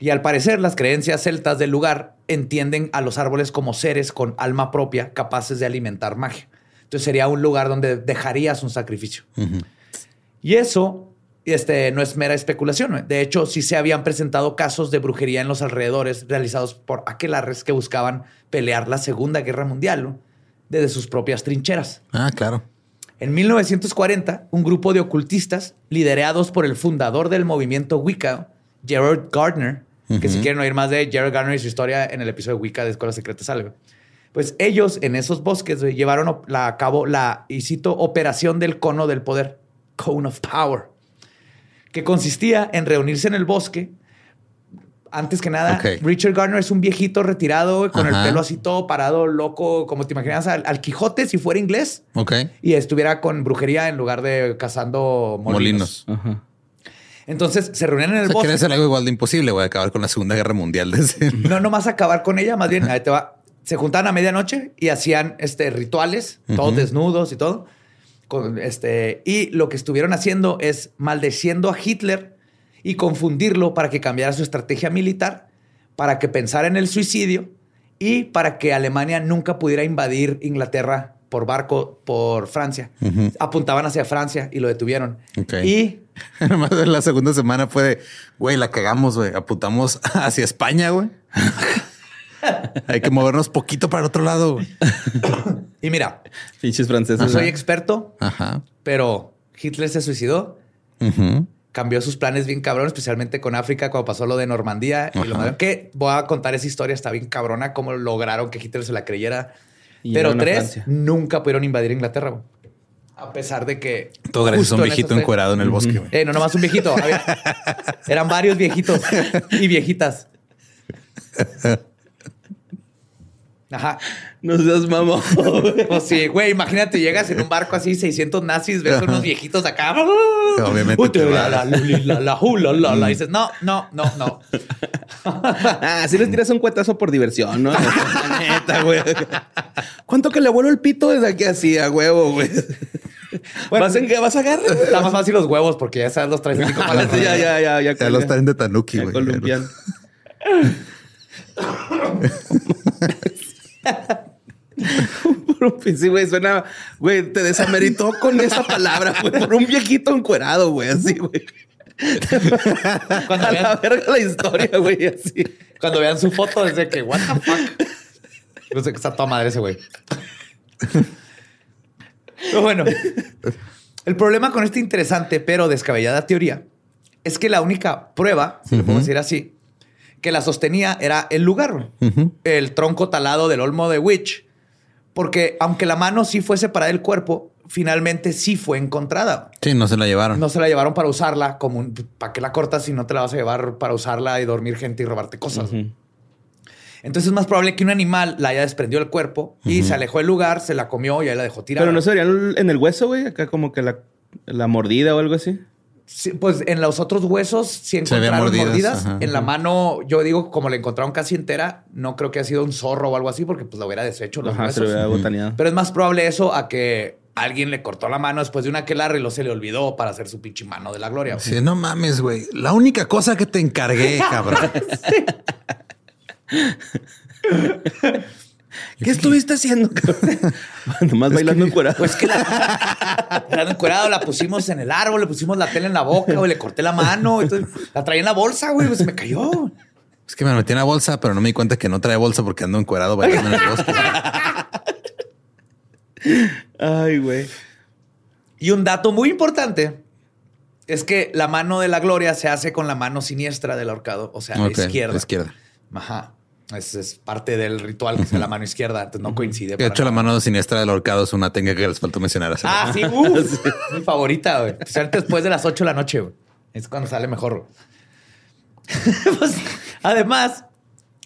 Y al parecer, las creencias celtas del lugar entienden a los árboles como seres con alma propia capaces de alimentar magia. Entonces sería un lugar donde dejarías un sacrificio. Y eso este, no es mera especulación. De hecho, sí se habían presentado casos de brujería en los alrededores realizados por aquelarres que buscaban pelear la Segunda Guerra Mundial desde sus propias trincheras. Ah, claro. En 1940, un grupo de ocultistas, liderados por el fundador del movimiento Wicca, Gerard Gardner, que si quieren oír más de Gerard Gardner y su historia en el episodio de Wicca de Escuela Secreta Salve, pues ellos en esos bosques llevaron a cabo la, y cito, operación del cono del poder, Cone of Power que consistía en reunirse en el bosque. Antes que nada, Richard Garner es un viejito retirado con el pelo así todo parado, loco, como te imaginas al, Quijote si fuera inglés. Ok. Y estuviera con brujería en lugar de cazando molinos. Entonces se reunían en el bosque. hacer algo igual de imposible, güey, acabar con la Segunda Guerra Mundial. no, nomás acabar con ella, más bien, ahí te va. Se juntaban a medianoche y hacían este, rituales, todos desnudos y todo este, y lo que estuvieron haciendo es maldeciendo a Hitler y confundirlo para que cambiara su estrategia militar, para que pensara en el suicidio y para que Alemania nunca pudiera invadir Inglaterra por barco por Francia. Apuntaban hacia Francia y lo detuvieron. Y además la segunda semana fue de, güey, la cagamos, güey. Apuntamos hacia España, güey. Hay que movernos poquito para el otro lado. y mira, pinches franceses. No soy experto, pero Hitler se suicidó. Cambió sus planes bien cabrón, especialmente con África cuando pasó lo de Normandía. Y lo que voy a contar esa historia, está bien cabrona, cómo lograron que Hitler se la creyera. pero tres nunca pudieron invadir Inglaterra. A pesar de que. Todo gracias a un viejito encuerado en el bosque. Eh, no, nomás un viejito. eran varios viejitos y viejitas. Ajá. No seas mamón. Pues sí, güey, imagínate, llegas en un barco así, 600 nazis, ves unos viejitos acá. Obviamente. la, la, la, la, la, dices, no, no, no, no. ah, si les tiras un cuetazo por diversión, ¿no? neta, güey. ¿Cuánto que le vuelo el pito desde aquí así a huevo, güey? Bueno, ¿Vas, en, ¿Vas a agarrar? Está más fácil los huevos porque ya sabes los traes así como Ya, ya, ya, ya. Ya los traen de tanuki, güey. Colombiano. Por un sí, güey, suena, güey, te desameritó con esa palabra, güey, por un viejito encuerado, güey, así, güey. Cuando a la verga la historia, güey, así. Cuando vean su foto, desde que, what the fuck. No sé que está toda madre ese güey. Pero bueno, el problema con esta interesante pero descabellada teoría es que la única prueba, si lo puedo decir así, que la sostenía era el lugar, el tronco talado del olmo de Witch, porque aunque la mano sí fue separada del cuerpo, finalmente sí fue encontrada. Sí, no se la llevaron. No se la llevaron para usarla como un, para que la cortas si no te la vas a llevar para usarla y dormir gente y robarte cosas. Entonces es más probable que un animal la haya desprendido del cuerpo y se alejó del lugar, se la comió y ahí la dejó tirada. Pero no sería en el hueso, güey, acá como que la, la mordida o algo así. Sí, pues en los otros huesos sí encontraron mordidas. en la mano, yo digo, como la encontraron casi entera, no creo que haya sido un zorro o algo así, porque pues la hubiera deshecho los huesos. Se hubiera botaneado. Pero es más probable eso a que alguien le cortó la mano después de una aquelarre y lo se le olvidó para hacer su pinche mano de la gloria. Sí, no mames, güey. La única cosa que te encargué, cabrón. ¿Qué estuviste haciendo? Nomás bailando encuerado. Pues que la bailando encuerado, la pusimos en el árbol, le pusimos la tela en la boca, güey, le corté la mano, entonces, la traía en la bolsa, güey, pues me cayó. Es que me metí en la bolsa, pero no me di cuenta que no trae bolsa porque ando encuerado bailando en el bosque. Ay, güey. Y un dato muy importante es que la mano de la gloria se hace con la mano siniestra del ahorcado, o sea, la izquierda. La izquierda. Ajá. Es, parte del ritual que es la mano izquierda, entonces no coincide. De hecho, la mano siniestra del ahorcado es una técnica que les faltó mencionar. Ah, sí, uf, mi favorita, güey. después de las 8 de la noche, güey. Es cuando sale mejor. Pues, además,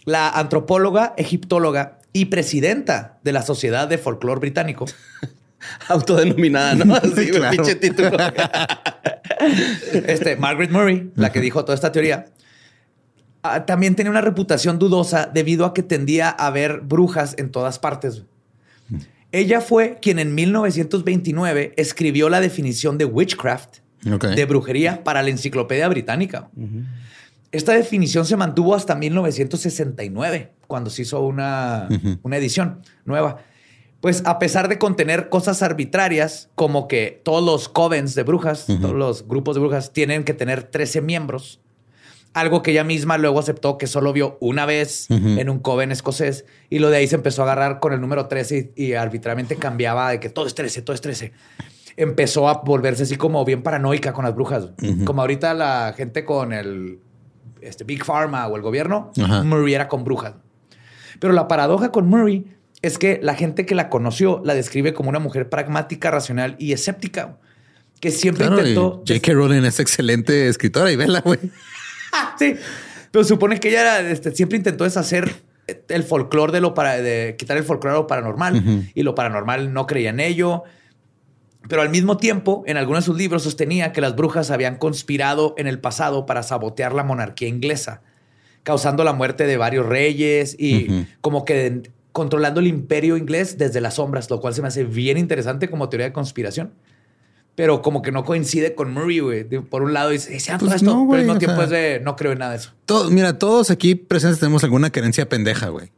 la antropóloga, egiptóloga y presidenta de la Sociedad de Folclore Británico. Autodenominada, ¿no? Así, pinche título. este, Margaret Murray, la que dijo toda esta teoría, también tenía una reputación dudosa debido a que tendía a haber brujas en todas partes. Ella fue quien en 1929 escribió la definición de witchcraft, de brujería, para la enciclopedia británica. Esta definición se mantuvo hasta 1969, cuando se hizo una, edición nueva. Pues a pesar de contener cosas arbitrarias, como que todos los covens de brujas, todos los grupos de brujas tienen que tener 13 miembros, algo que ella misma luego aceptó que solo vio una vez en un coven escocés y lo de ahí se empezó a agarrar con el número 13 y, arbitrariamente cambiaba de que todo es 13, todo es 13 empezó a volverse así como bien paranoica con las brujas. Como ahorita la gente con el este, Big Pharma o el gobierno, Murray era con brujas. Pero la paradoja con Murray es que la gente que la conoció la describe como una mujer pragmática, racional y escéptica, que siempre intentó... J.K. Rowling es excelente escritora y vela, güey. sí, pero supone que ella este, siempre intentó deshacer el folclore de lo para... de quitar el folclore a lo paranormal y lo paranormal no creía en ello. Pero al mismo tiempo, en algunos de sus libros sostenía que las brujas habían conspirado en el pasado para sabotear la monarquía inglesa, causando la muerte de varios reyes y como que controlando el imperio inglés desde las sombras, lo cual se me hace bien interesante como teoría de conspiración. Pero como que no coincide con Murray, güey. Por un lado dice, ah, pues esto, pero al mismo tiempo es de, no creo en nada de eso. mira, todos aquí presentes tenemos alguna creencia pendeja, güey.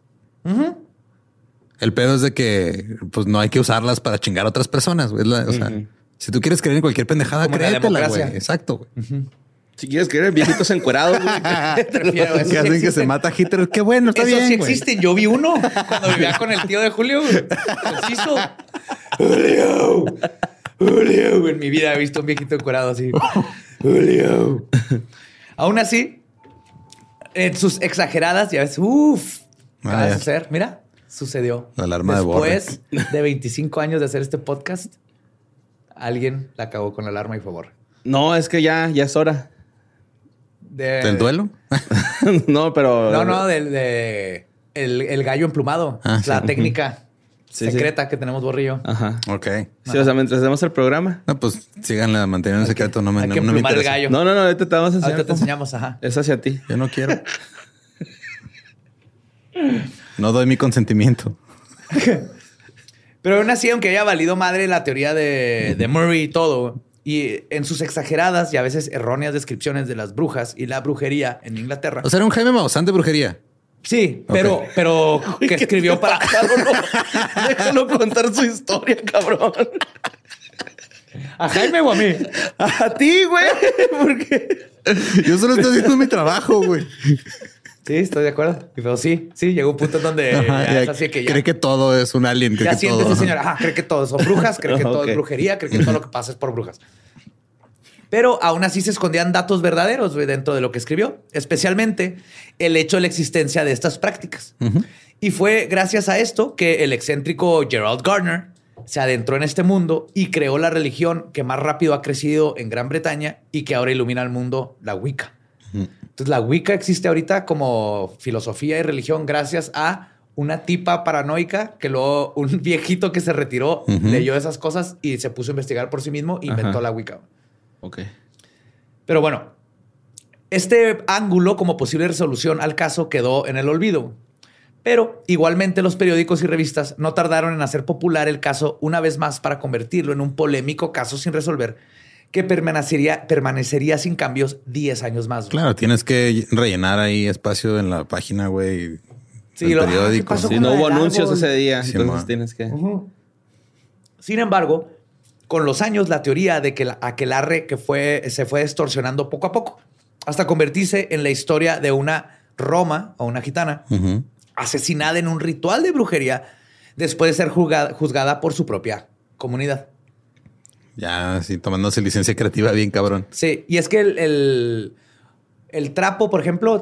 El pedo es de que pues no hay que usarlas para chingar a otras personas. Güey. o sea, si tú quieres creer en cualquier pendejada, créetela, güey. Exacto, güey. Si quieres creer en viejitos encuerados, güey. que hacen que se mata Hitler. Qué bueno, está bien. Eso sí existe. Yo vi uno cuando vivía con el tío de Julio. Preciso. Julio. Julio. En mi vida he visto un viejito encuerado así. Julio. Aún así, en sus exageradas, ya ves, uff, ah, a hacer. Mira, sucedió. La alarma Después de, 25 años de hacer este podcast, alguien la acabó con la alarma y favor. No, es que ya, ya es hora. ¿Del duelo? no, pero. No, no, del de el, gallo emplumado. Ah, la técnica secreta que tenemos Borrillo. Ajá. Ok. Sí, o sea, mientras hacemos el programa. No, pues síganle manteniendo secreto. No me, Hay que no, el gallo. No, no, no, ahorita te vamos a enseñar. Ahorita te enseñamos, ajá. Es hacia ti. Yo no quiero. No doy mi consentimiento. Pero aún así, aunque haya valido madre la teoría de, Murray y todo, y en sus exageradas y a veces erróneas descripciones de las brujas y la brujería en Inglaterra. O sea, era un Jaime Maussan de brujería. Sí, pero, pero que escribió para. Déjalo contar su historia, cabrón. ¿A Jaime o a mí? A ti, güey. Porque yo solo estoy haciendo mi trabajo, güey. Sí, estoy de acuerdo. Pero sí, sí, llegó un punto donde así que Cree que todo es un alien. Cree ya que siente todo. ese señor. Ajá, cree que todo son brujas, cree que todo es brujería, cree que todo lo que pasa es por brujas. Pero aún así se escondían datos verdaderos dentro de lo que escribió, especialmente el hecho de la existencia de estas prácticas. Y fue gracias a esto que el excéntrico Gerald Gardner se adentró en este mundo y creó la religión que más rápido ha crecido en Gran Bretaña y que ahora ilumina al mundo, la Wicca. Entonces la Wicca existe ahorita como filosofía y religión gracias a una tipa paranoica que luego un viejito que se retiró leyó esas cosas y se puso a investigar por sí mismo e inventó la Wicca. Ok. Pero bueno, este ángulo como posible resolución al caso quedó en el olvido. Pero igualmente los periódicos y revistas no tardaron en hacer popular el caso una vez más para convertirlo en un polémico caso sin resolver que permanecería, permanecería sin cambios 10 años más. Claro, tienes que rellenar ahí espacio en la página, güey. Sí, el periódico. Sí, no hubo anuncios ese día, entonces tienes que... Sin embargo, con los años la teoría de que la aquelarre que fue, se fue distorsionando poco a poco hasta convertirse en la historia de una Roma o una gitana asesinada en un ritual de brujería después de ser juzgada, por su propia comunidad. Ya, sí, tomándose licencia creativa bien cabrón. Sí, y es que el, el, trapo, por ejemplo,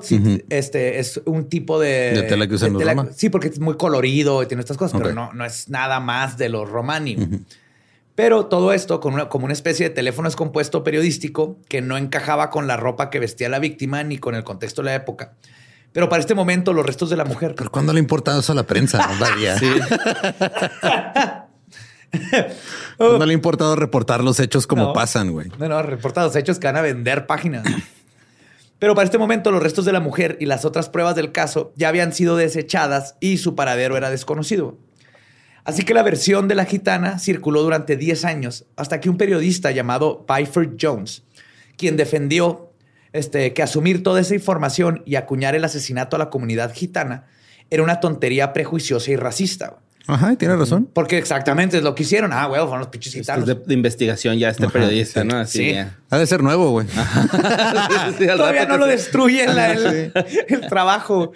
este es un tipo de... De tela que usan los romanos. Sí, porque es muy colorido y tiene estas cosas, pero no, no es nada más de los romani. Pero todo esto con una, como una especie de teléfono descompuesto periodístico que no encajaba con la ropa que vestía la víctima ni con el contexto de la época. Pero para este momento, los restos de la mujer. Pero ¿cuándo le ha importado eso a la prensa? sí. ¿Cuándo le ha importado reportar los hechos como pasan, güey? No, no, reportar los hechos que van a vender páginas. Pero para este momento, los restos de la mujer y las otras pruebas del caso ya habían sido desechadas y su paradero era desconocido. Así que la versión de la gitana circuló durante 10 años hasta que un periodista llamado Byford Jones, quien defendió este, que asumir toda esa información y acuñar el asesinato a la comunidad gitana era una tontería prejuiciosa y racista. Ajá, tiene razón. Porque exactamente es lo que hicieron. Ah, güey, fueron los pinches gitanos. de, investigación ya este periodista, ¿no? Así sí. Ha de ser nuevo, güey. Todavía no lo destruyen el, trabajo.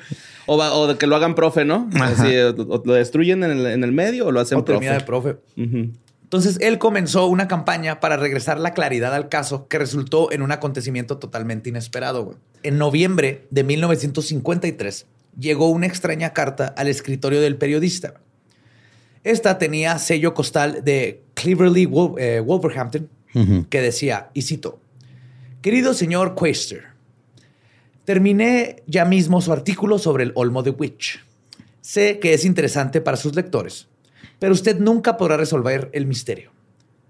O, de que lo hagan profe, ¿no? Así, o, lo destruyen en el, en el, medio o lo hacen o profe. de profe. Entonces él comenzó una campaña para regresar la claridad al caso que resultó en un acontecimiento totalmente inesperado. En noviembre de 1953 llegó una extraña carta al escritorio del periodista. Esta tenía sello costal de Cleverly eh, Wolverhampton que decía, y cito, Querido señor Quaster, terminé ya mismo su artículo sobre el Olmo de Witch. Sé que es interesante para sus lectores pero usted nunca podrá resolver el misterio.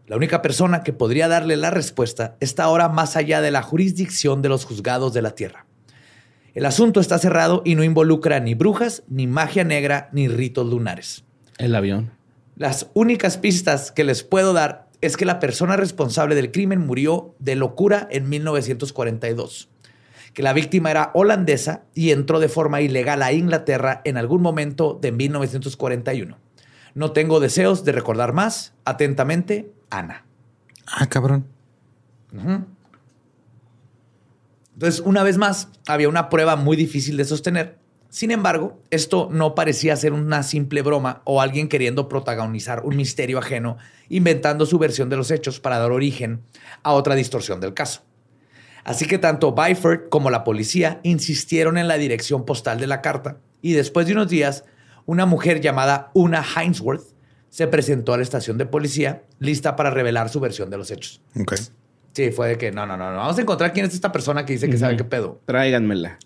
La única persona que podría darle la respuesta está ahora más allá de la jurisdicción de los juzgados de la Tierra. El asunto está cerrado y no involucra ni brujas, ni magia negra, ni ritos lunares. El avión. Las únicas pistas que les puedo dar es que la persona responsable del crimen murió de locura en 1942, que la víctima era holandesa y entró de forma ilegal a Inglaterra en algún momento de 1941 no tengo deseos de recordar más. Atentamente, Ana. Ah, cabrón. Entonces, una vez más, había una prueba muy difícil de sostener. Sin embargo, esto no parecía ser una simple broma o alguien queriendo protagonizar un misterio ajeno, inventando su versión de los hechos para dar origen a otra distorsión del caso. Así que tanto Byford como la policía insistieron en la dirección postal de la carta y después de unos días una mujer llamada Una Hinesworth se presentó a la estación de policía lista para revelar su versión de los hechos. Ok. Sí, fue de que no, no, no, no. Vamos a encontrar quién es esta persona que dice que sabe qué pedo. Tráiganmela.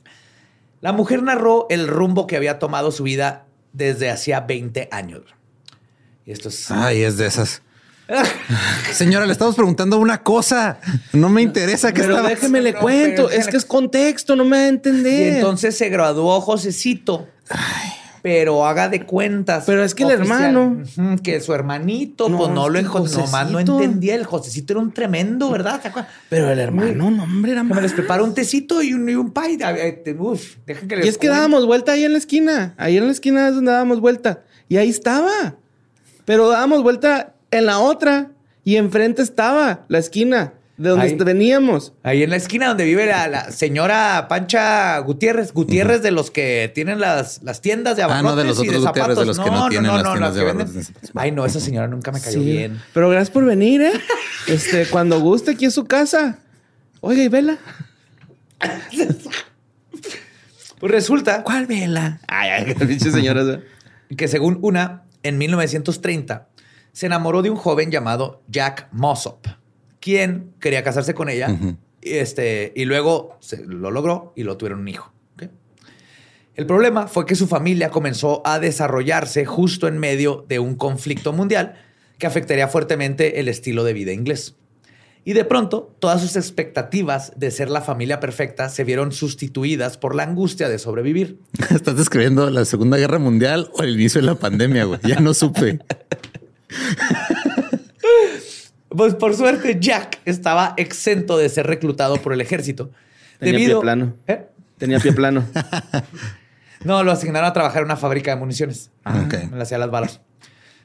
La mujer narró el rumbo que había tomado su vida desde hacía 20 años. Y esto es. Ay, es de esas. Señora, le estamos preguntando una cosa. No me interesa que Pero déjeme le cuento. Es que es contexto, no me va a entender. Y entonces se graduó Josecito. Ay pero haga de cuentas. Pero es que el hermano. Que su hermanito, pues no lo nomás no entendía. El Josecito era un tremendo, ¿verdad? Pero el hermano, no, hombre, era Me les preparo un tecito y un, y un pie. Uf, deja que les Y es que dábamos vuelta ahí en la esquina. Ahí en la esquina es donde dábamos vuelta. Y ahí estaba. Pero dábamos vuelta en la otra. Y enfrente estaba la esquina de donde veníamos. Ahí en la esquina donde vive la, señora Pancha Gutiérrez. Gutiérrez de los que tienen las, las tiendas de abarrotes ah, no, de los otros y de zapatos. de los que no, tienen las tiendas de abarrotes. Ay, no, esa señora nunca me cayó bien. Pero gracias por venir, ¿eh? este, cuando guste, aquí es su casa. Oiga, ¿y vela? pues resulta ¿Cuál vela? Ay, ay, pinche señora. que según una, en 1930, se enamoró de un joven llamado Jack Mossop, quien quería casarse con ella y, este, y luego se, lo logró y lo tuvieron un hijo. El problema fue que su familia comenzó a desarrollarse justo en medio de un conflicto mundial que afectaría fuertemente el estilo de vida inglés. Y de pronto, todas sus expectativas de ser la familia perfecta se vieron sustituidas por la angustia de sobrevivir. ¿Estás describiendo la Segunda Guerra Mundial o el inicio de la pandemia, güey? Ya no supe. Pues por suerte, Jack estaba exento de ser reclutado por el ejército. Tenía debido... pie plano. ¿Eh? Tenía pie plano. No, lo asignaron a trabajar en una fábrica de municiones. Ah, ok. Le hacía las balas.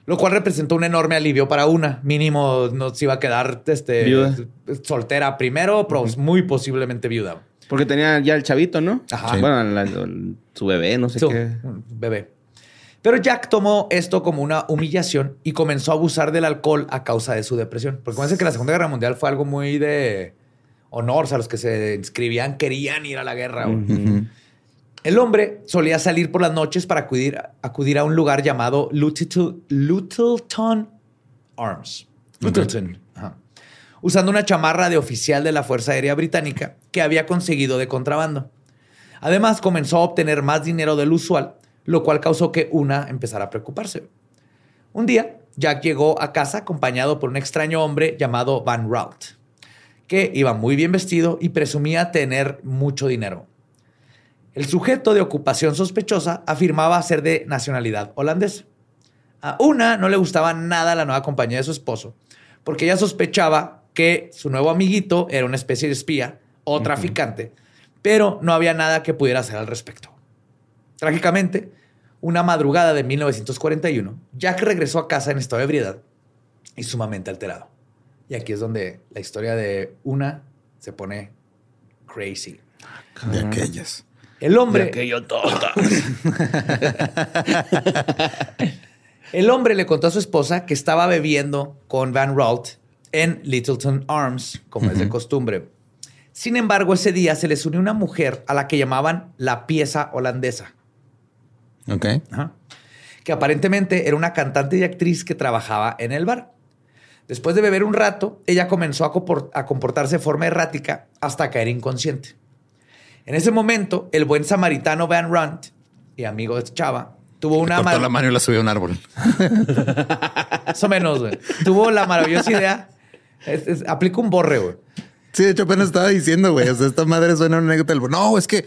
Lo cual representó un enorme alivio para una. Mínimo no se iba a quedar este, Viuda. soltera primero, pero muy posiblemente viuda. Porque tenía ya el chavito, ¿no? Ajá. Sí. Bueno, la- su bebé, no sé Su- qué. bebé. Pero Jack tomó esto como una humillación y comenzó a abusar del alcohol a causa de su depresión. Porque parece que la Segunda Guerra Mundial fue algo muy de honor. O sea, los que se inscribían querían ir a la guerra. güey. El hombre solía salir por las noches para acudir, acudir a un lugar llamado Luttleton Arms. Luttleton. Ajá. Usando una chamarra de oficial de la Fuerza Aérea Británica que había conseguido de contrabando. Además, comenzó a obtener más dinero del usual, lo cual causó que una empezara a preocuparse. Un día, Jack llegó a casa acompañado por un extraño hombre llamado Van Rout, que iba muy bien vestido y presumía tener mucho dinero. El sujeto de ocupación sospechosa afirmaba ser de nacionalidad holandesa. A una no le gustaba nada la nueva compañía de su esposo, porque ella sospechaba que su nuevo amiguito era una especie de espía o traficante, pero no había nada que pudiera hacer al respecto. Trágicamente, una madrugada de 1941, Jack regresó a casa en estado de ebriedad y sumamente alterado. Y aquí es donde la historia de una se pone crazy. De aquellas. El hombre, el hombre le contó a su esposa que estaba bebiendo con Van Rolt en Littleton Arms, como es de costumbre. Sin embargo, ese día se les unió una mujer a la que llamaban la pieza holandesa, Ok. Ajá. que aparentemente era una cantante y actriz que trabajaba en el bar. Después de beber un rato, ella comenzó a compor- a comportarse de forma errática hasta caer inconsciente. En ese momento, el buen samaritano Van Runt, y amigo de chava, tuvo una Cortó mar- la mano y la subió a un árbol. más o menos, güey. Tuvo la maravillosa idea. Es, es- aplica un borre, güey. Sí, de hecho apenas estaba diciendo, güey. O sea, esta madre suena una anécdota. No, es que...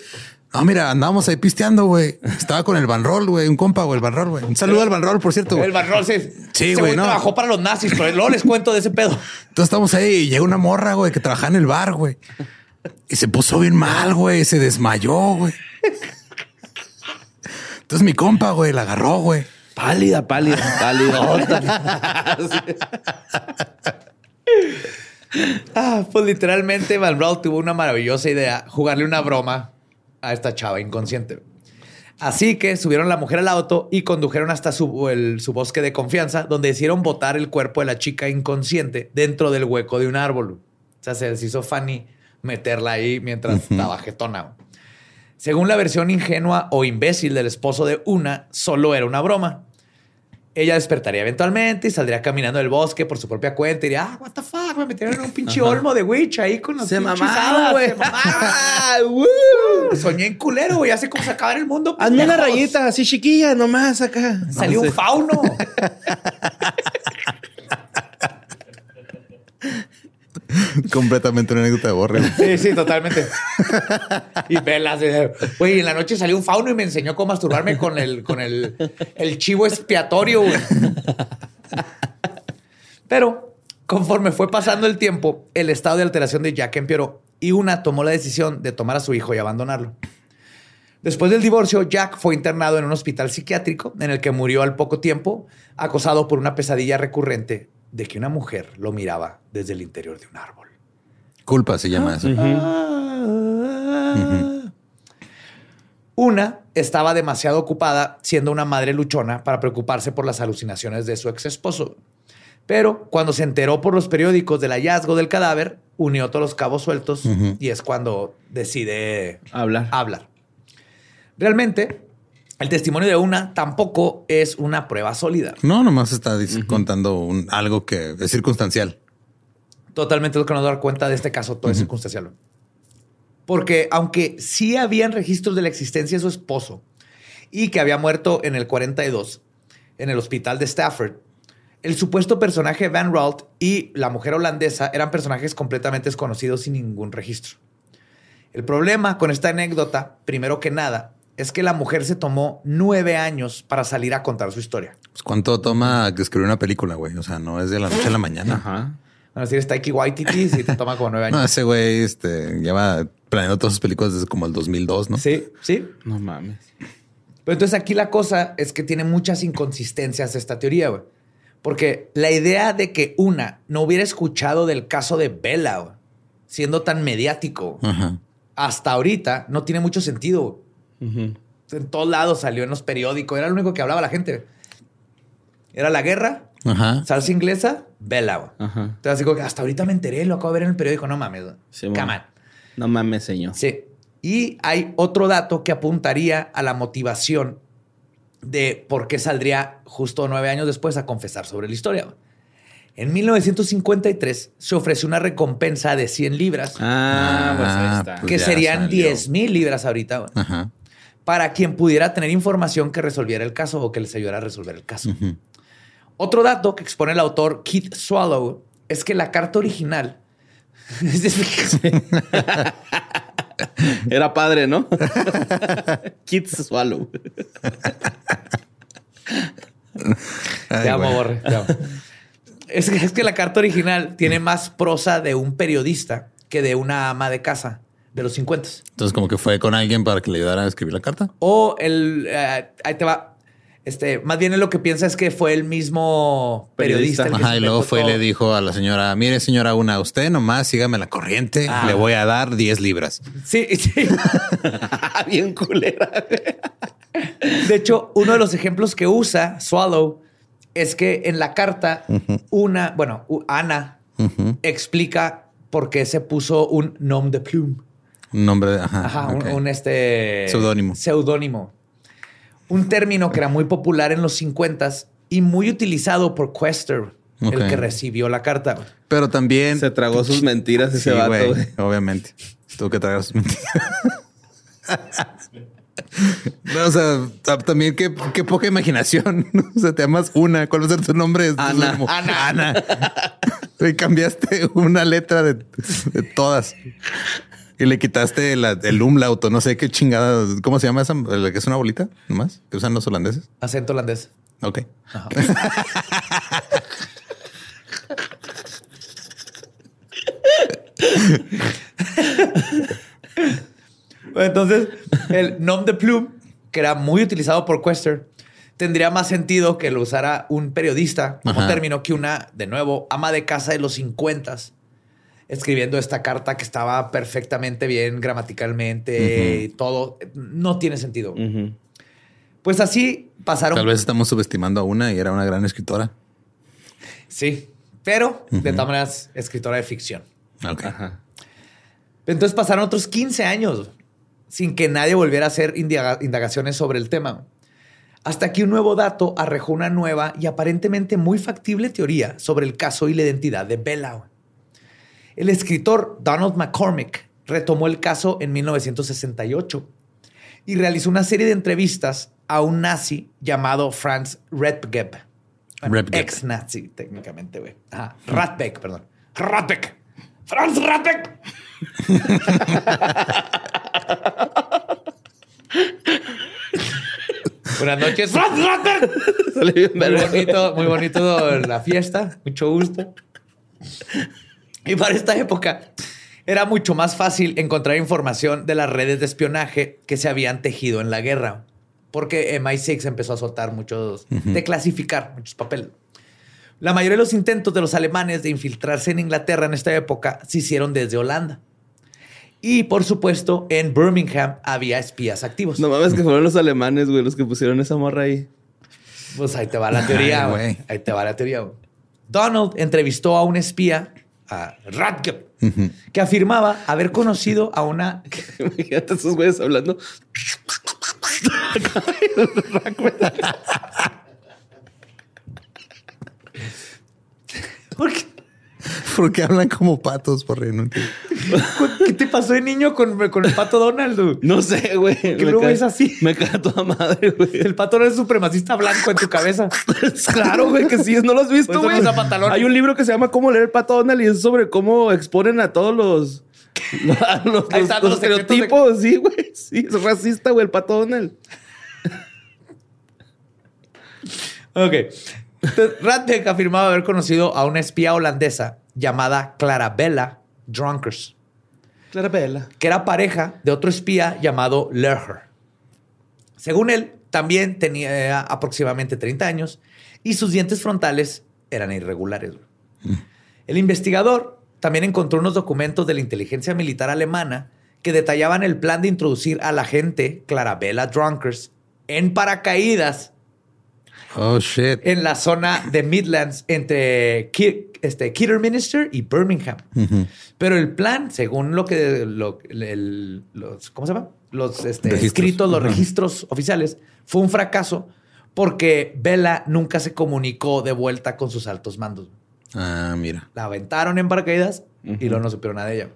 No, mira, andábamos ahí pisteando, güey. Estaba con el Van Roll, güey. Un compa, güey, el Van Roll, güey. Un saludo al Van Roll, por cierto. güey. El Van Roll sí. Güey, no. trabajó para los nazis, pero luego les cuento de ese pedo. Entonces estamos ahí y llega una morra, güey, que trabaja en el bar, güey. Y se puso bien mal, güey. Se desmayó, güey. Entonces mi compa, güey, la agarró, güey. Pálida, pálida, pálida. Ah, pues literalmente Van Roll tuvo una maravillosa idea, jugarle una broma a esta chava inconsciente. Así que subieron la mujer al auto y condujeron hasta su, el- su bosque de confianza, donde hicieron botar el cuerpo de la chica inconsciente dentro del hueco de un árbol. O sea, se les hizo funny meterla ahí mientras estaba jetona. Según la versión ingenua o imbécil del esposo de una, solo era una broma. Ella despertaría eventualmente y saldría caminando del bosque por su propia cuenta y diría, ah, what the fuck, me metieron en un pinche olmo de witch ahí con los Se güey. se. ¡Woo! Soñé en culero, güey, hace como se acaba el mundo. Hazme una rayita así chiquilla, nomás acá. Salió un fauno. Completamente una anécdota de borre. Sí, sí, totalmente. Y velas. eh, Güey, en la noche salió un fauno y me enseñó cómo masturbarme con el, con el, el chivo expiatorio. Pero conforme fue pasando el tiempo, el estado de alteración de Jack empeoró y una tomó la decisión de tomar a su hijo y abandonarlo. Después del divorcio, Jack fue internado en un hospital psiquiátrico en el que murió al poco tiempo, acosado por una pesadilla recurrente de que una mujer lo miraba desde el interior de un árbol. Culpa se llama eso. Una estaba demasiado ocupada siendo una madre luchona para preocuparse por las alucinaciones de su ex esposo. Pero cuando se enteró por los periódicos del hallazgo del cadáver, unió todos los cabos sueltos y es cuando decide hablar. hablar. Realmente, el testimonio de una tampoco es una prueba sólida. No, nomás está contando un, algo que es circunstancial. Totalmente lo que nos dar cuenta de este caso, todo es circunstancial. Porque aunque sí habían registros de la existencia de su esposo y que había muerto en el 42 en el hospital de Stafford, el supuesto personaje Van Ralt y la mujer holandesa eran personajes completamente desconocidos sin ningún registro. El problema con esta anécdota, primero que nada, es que la mujer se tomó nueve años para salir a contar su historia. Pues, ¿Cuánto toma que escribir una película, güey? O sea, no es de la noche a la mañana. Ajá. Van a decir, está Taiki Waititi si te toma como nueve años. No, ese güey este, lleva planeando todas sus películas desde como el 2002, ¿no? Sí, sí. No mames. Pero entonces aquí la cosa es que tiene muchas inconsistencias esta teoría, güey. Porque la idea de que una no hubiera escuchado del caso de Bella, siendo tan mediático, hasta ahorita no tiene mucho sentido. En todos lados salió en los periódicos, era lo único que hablaba la gente. Era la guerra, salsa inglesa, Bella. Entonces, así que hasta ahorita me enteré, lo acabo de ver en el periódico. No mames. Sí, No mames, señor. Sí. Y hay otro dato que apuntaría a la motivación de por qué saldría justo nueve años después a confesar sobre la historia. En 1953 se ofreció una recompensa de 100 libras. Ah, ahí. Pues que serían 10 mil libras ahorita. Para quien pudiera tener información que resolviera el caso o que les ayudara a resolver el caso. Otro dato que expone el autor Keith Swallow es que la carta original. Era padre, ¿no? Keith Swallow. te amo, Borre. Es, es, que la carta original tiene más prosa de un periodista que de una ama de casa de los 50. Entonces, como que fue con alguien para que le ayudara a escribir la carta. O el. Eh, ahí te va. Este, más bien lo que piensa es que fue el mismo periodista. Ajá, y luego fue y le dijo a la señora, mire señora Una, usted nomás sígame la corriente, ah. le voy a dar 10 libras. Sí, sí. bien culera. De hecho, uno de los ejemplos que usa Swallow es que en la carta, una, bueno, Ana explica por qué se puso un nom de plume. Un nombre, de, ajá, un, este seudónimo. Seudónimo un término que era muy popular en los 50 y muy utilizado por Quester, el que recibió la carta. Pero también se tragó sus mentiras ese sí, vato. obviamente. Tuvo que tragar sus mentiras. No, o sea, también qué, poca imaginación. O sea, te amas una. ¿Cuál va a ser tu nombre? Ana. Ana. Ana. Y cambiaste una letra de, de todas. Y le quitaste el umlaut no sé qué chingada. ¿Cómo se llama esa? ¿La que es una bolita nomás? ¿Que usan los holandeses? Acento holandés. Ok. Entonces, el nom de plume, que era muy utilizado por Quester, tendría más sentido que lo usara un periodista como término que una, de nuevo, ama de casa de los 50 escribiendo esta carta que estaba perfectamente bien gramaticalmente y todo. No tiene sentido. Pues así pasaron. Tal vez estamos subestimando a una y era una gran escritora. Sí, pero de todas maneras, escritora de ficción. Entonces pasaron otros 15 años sin que nadie volviera a hacer indagaciones sobre el tema. Hasta que un nuevo dato arrojó una nueva y aparentemente muy factible teoría sobre el caso y la identidad de Bella. El escritor Donald McCormick retomó el caso en 1968 y realizó una serie de entrevistas a un nazi llamado Franz Redgeb. ex nazi, técnicamente, güey. Ratbeck, perdón. Ratbeck. Franz Ratbeck. Buenas noches. Franz Ratbeck. Muy bonito, muy bonito la fiesta. Mucho gusto. Y para esta época era mucho más fácil encontrar información de las redes de espionaje que se habían tejido en la guerra, porque MI6 empezó a soltar muchos, de clasificar muchos papeles. La mayoría de los intentos de los alemanes de infiltrarse en Inglaterra en esta época se hicieron desde Holanda. Y por supuesto, en Birmingham había espías activos. No mames, que fueron los alemanes, güey, los que pusieron esa morra ahí. Pues ahí te va la teoría, güey. Ahí te va la teoría, güey. Donald entrevistó a un espía, a Radke, que afirmaba haber conocido a una. Imagínate esos güeyes hablando. ¿Por qué? Porque hablan como patos, por no ¿Qué te pasó de niño con, con el pato Donald? No sé, güey. ¿Qué luego es así? Me cae toda madre, güey. El pato no es supremacista blanco en tu cabeza. claro, güey, que sí. ¿No lo has visto, güey? Hay un libro que se llama Cómo leer el pato Donald y es sobre cómo exponen a todos los... los, los, los estereotipos, sí, güey. Sí, es racista, güey, el pato Donald. ok. Radbeck afirmaba haber conocido a una espía holandesa llamada Clarabella Drunkers. Clarabella. Que era pareja de otro espía llamado Lerher. Según él, también tenía aproximadamente 30 años y sus dientes frontales eran irregulares. El investigador también encontró unos documentos de la inteligencia militar alemana que detallaban el plan de introducir a la gente Clarabella Drunkers en paracaídas Oh, shit. En la zona de Midlands entre este, Kidderminster y Birmingham. Pero el plan, según lo que los, ¿cómo se llama? Los este, escritos, los registros oficiales, fue un fracaso porque Bella nunca se comunicó de vuelta con sus altos mandos. Ah, mira. La aventaron en paracaídas y luego no supieron nada de ella.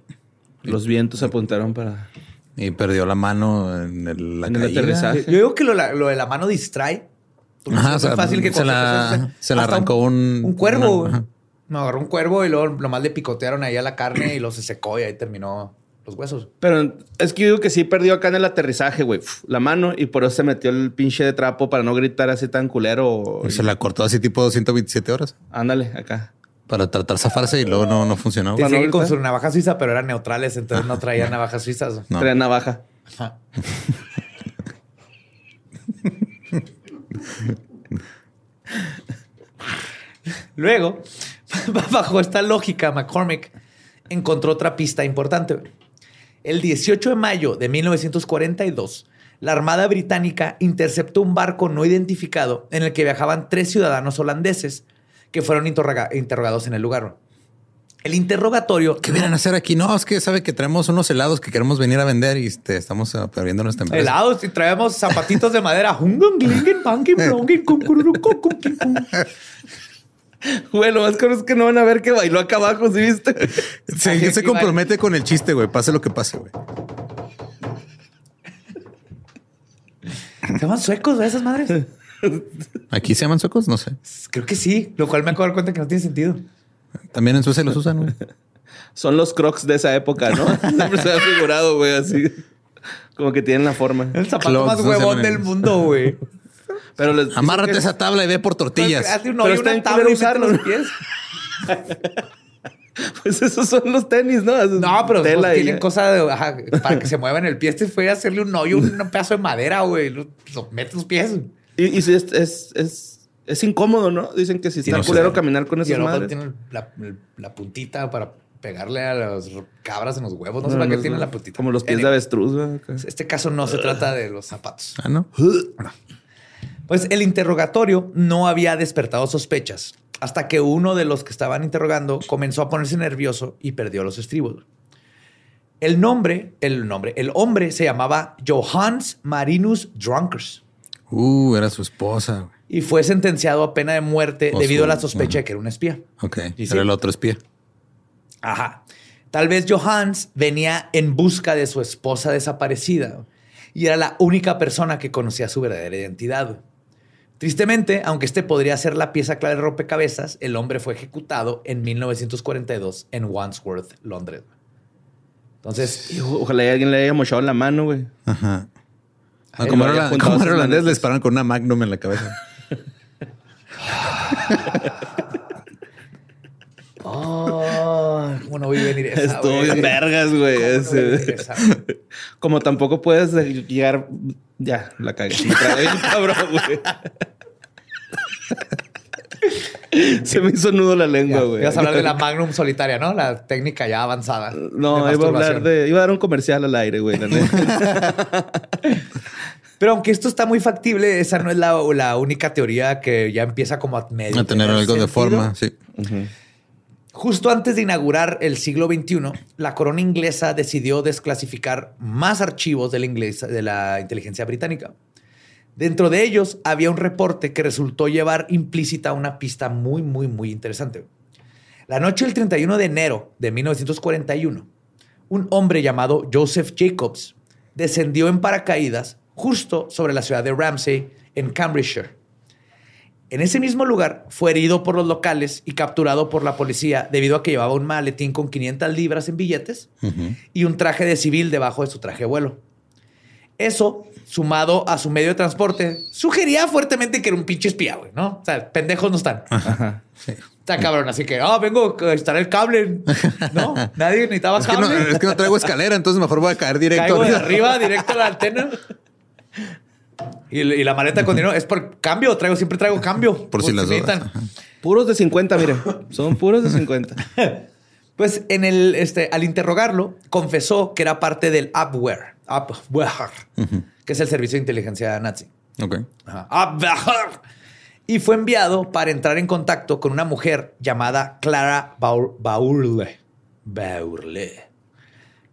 Los vientos apuntaron para. Y perdió la mano en el, la aterrizaje. Yo digo que lo, de la mano distrae Ajá, es fácil que se la, se la arrancó un, un, cuervo. Me agarró un cuervo y luego nomás le picotearon ahí a la carne y lo se secó y ahí terminó los huesos. Pero es que yo digo que sí perdió acá en el aterrizaje, güey, la mano y por eso se metió el pinche de trapo para no gritar así tan culero. Y se la cortó así tipo 127 horas. Ándale, acá. Para tratar de zafarse y luego no, no funcionó. Sí, con su navaja suiza, pero eran neutrales, entonces no traía navajas suizas. No. Traía navaja. Luego, bajo esta lógica, McCormick encontró otra pista importante. El 18 de mayo de 1942, la Armada Británica interceptó un barco no identificado en el que viajaban tres ciudadanos holandeses que fueron interrogados en el lugar. El interrogatorio. ¿Qué vienen a hacer aquí? No, es que sabe que traemos unos helados que queremos venir a vender y este, estamos perdiendo nuestra empresa. Helados y traemos zapatitos de madera. Güey, lo más caro es que no van a ver que bailó acá abajo, ¿sí viste? Sí, se compromete con el chiste, güey. Pase lo que pase, güey. ¿Se llaman suecos esas madres? ¿Aquí se llaman suecos? No sé. Creo que sí, lo cual me acabo de dar cuenta que no tiene sentido. También en Suecia los usan, güey. Son los crocs de esa época, ¿no? Siempre se ha figurado, güey, así. Como que tienen la forma. El zapato más huevón del mundo, güey. Pero les Amárrate esa tabla y ve por tortillas. Hace un hoyo una tabla y usar los pies. Pues esos son los tenis, ¿no? no, pero pues, tienen cosa de, para que se muevan el pie. Este fue a hacerle un hoyo, un pedazo de madera, güey. Lo, mete los pies. Y, y si es, es, es es incómodo, ¿no? Dicen que si está culero caminar con esas madres. tiene la, puntita para pegarle a las cabras en los huevos. No, sé para qué tiene la puntita. Como los pies de avestruz. Este caso no se trata de los zapatos. Ah, ¿no? Pues el interrogatorio no había despertado sospechas hasta que uno de los que estaban interrogando comenzó a ponerse nervioso y perdió los estribos. El nombre, el nombre, el hombre se llamaba Johannes Marinus Drunkers. Uh, era su esposa y fue sentenciado a pena de muerte debido a la sospecha de que era un espía. Ok. Y era el otro espía. Ajá. Tal vez Johannes venía en busca de su esposa desaparecida y era la única persona que conocía su verdadera identidad. Tristemente, aunque este podría ser la pieza clave de rompecabezas, el hombre fue ejecutado en 1942 en Wandsworth, Londres. Entonces, ojalá alguien le haya mochado la mano, güey. Ajá. como era, holandés, le disparan con una magnum en la cabeza. oh, ¿cómo no voy a venir esa, Estuvo en vergas, güey. Como tampoco puedes llegar. Ya, la cagué. cabrón, güey. Se me hizo nudo la lengua, güey. Ibas a hablar de la Magnum solitaria, ¿no? La técnica ya avanzada. No, iba a hablar de. Iba a dar un comercial al aire, güey. Pero aunque esto está muy factible, esa no es la, única teoría que ya empieza como a medio. A tener algo de forma, sí. Justo antes de inaugurar el siglo XXI, la corona inglesa decidió desclasificar más archivos de la, de la inteligencia británica. Dentro de ellos había un reporte que resultó llevar implícita una pista muy, muy, muy interesante. La noche del 31 de enero de 1941, un hombre llamado Joseph Jacobs descendió en paracaídas justo sobre la ciudad de Ramsey, en Cambridgeshire. En ese mismo lugar fue herido por los locales y capturado por la policía debido a que llevaba un maletín con 500 libras en billetes y un traje de civil debajo de su traje de vuelo. Eso, sumado a su medio de transporte, sugería fuertemente que era un pinche espía, güey, ¿no? O sea, pendejos no están. Está cabrón, así que, ah, vengo a instalar el cable. No, nadie necesitaba es cable. Que no, es que no traigo escalera, entonces mejor voy a caer directo. Caigo de arriba, directo a la antena. Y, la maleta con dinero es por cambio. Traigo, siempre traigo cambio. Por, si las dudas. Puros de 50, mire. Son puros de 50. pues en el, este, al interrogarlo, confesó que era parte del Abwehr. Abwehr. Que es el servicio de inteligencia nazi. Ok. Abwehr. Y fue enviado para entrar en contacto con una mujer llamada Clara Baurle. Baurle.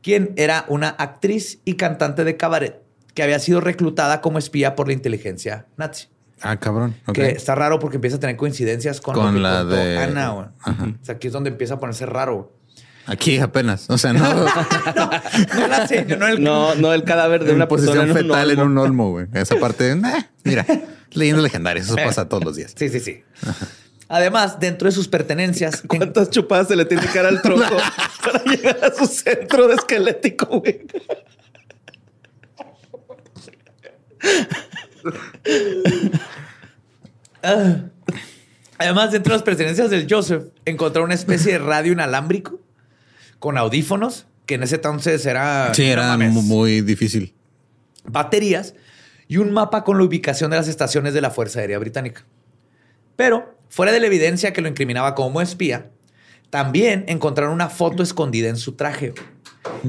Quien era una actriz y cantante de cabaret que había sido reclutada como espía por la inteligencia nazi. Ah, cabrón. Que está raro porque empieza a tener coincidencias con, con la de Ana. O sea, aquí es donde empieza a ponerse raro. Aquí apenas. O sea, no. no, no, el... cadáver de una posición fetal en un olmo, güey. Esa parte, eh, mira, leyendo legendarias. Eso pasa todos los días. Sí, sí, sí. Además, dentro de sus pertenencias. ¿Cuántas chupadas se le tiene que dar al tronco para llegar a su centro de esquelético, güey? Ah. Además, dentro de las pertenencias del Joseph, encontró una especie de radio inalámbrico con audífonos, que en ese entonces era... Sí, era muy difícil. Baterías y un mapa con la ubicación de las estaciones de la Fuerza Aérea Británica. Pero, fuera de la evidencia que lo incriminaba como espía, también encontraron una foto escondida en su traje.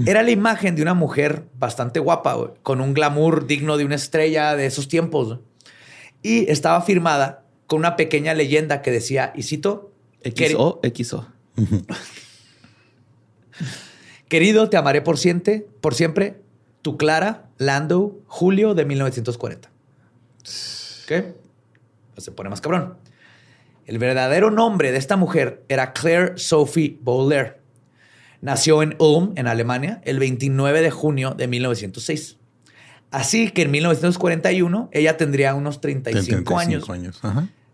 Era la imagen de una mujer bastante guapa, con un glamour digno de una estrella de esos tiempos. Y estaba firmada con una pequeña leyenda que decía, y cito, XO, XO. Querido, te amaré por siempre, por siempre, tu Clara Lando, julio de 1940. ¿Qué? Pues se pone más cabrón. El verdadero nombre de esta mujer era Claire Sophie Bowler. Nació en Ulm, en Alemania, el 29 de junio de 1906. Así que en 1941 ella tendría unos 35, años.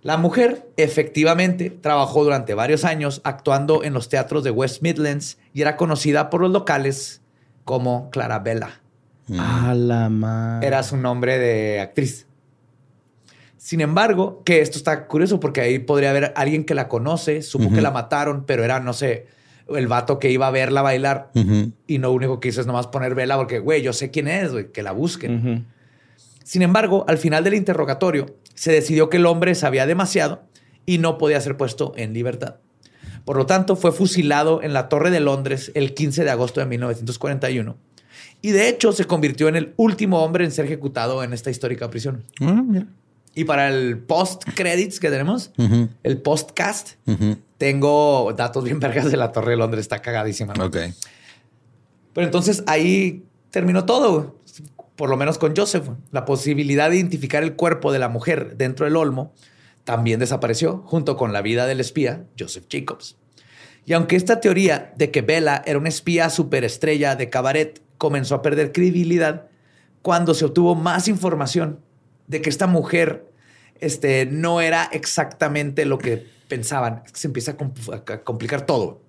La mujer efectivamente trabajó durante varios años actuando en los teatros de West Midlands y era conocida por los locales como Clarabella. Mm. A la madre. Era su nombre de actriz. Sin embargo, que esto está curioso porque ahí podría haber alguien que la conoce, supo que la mataron, pero era, no sé, el vato que iba a verla bailar y no único que hizo es nomás poner vela porque, güey, yo sé quién es, güey, que la busquen. Sin embargo, al final del interrogatorio, se decidió que el hombre sabía demasiado y no podía ser puesto en libertad. Por lo tanto, fue fusilado en la Torre de Londres el 15 de agosto de 1941. Y de hecho, se convirtió en el último hombre en ser ejecutado en esta histórica prisión. Ah, y para el post credits que tenemos, el postcast, tengo datos bien vergas de la Torre de Londres. Está cagadísima. Ok. Pero entonces ahí terminó todo, por lo menos con Joseph. La posibilidad de identificar el cuerpo de la mujer dentro del olmo también desapareció junto con la vida del espía Joseph Jacobs. Y aunque esta teoría de que Bella era una espía superestrella de cabaret comenzó a perder credibilidad cuando se obtuvo más información de que esta mujer este, no era exactamente lo que pensaban. se empieza a, complicar todo.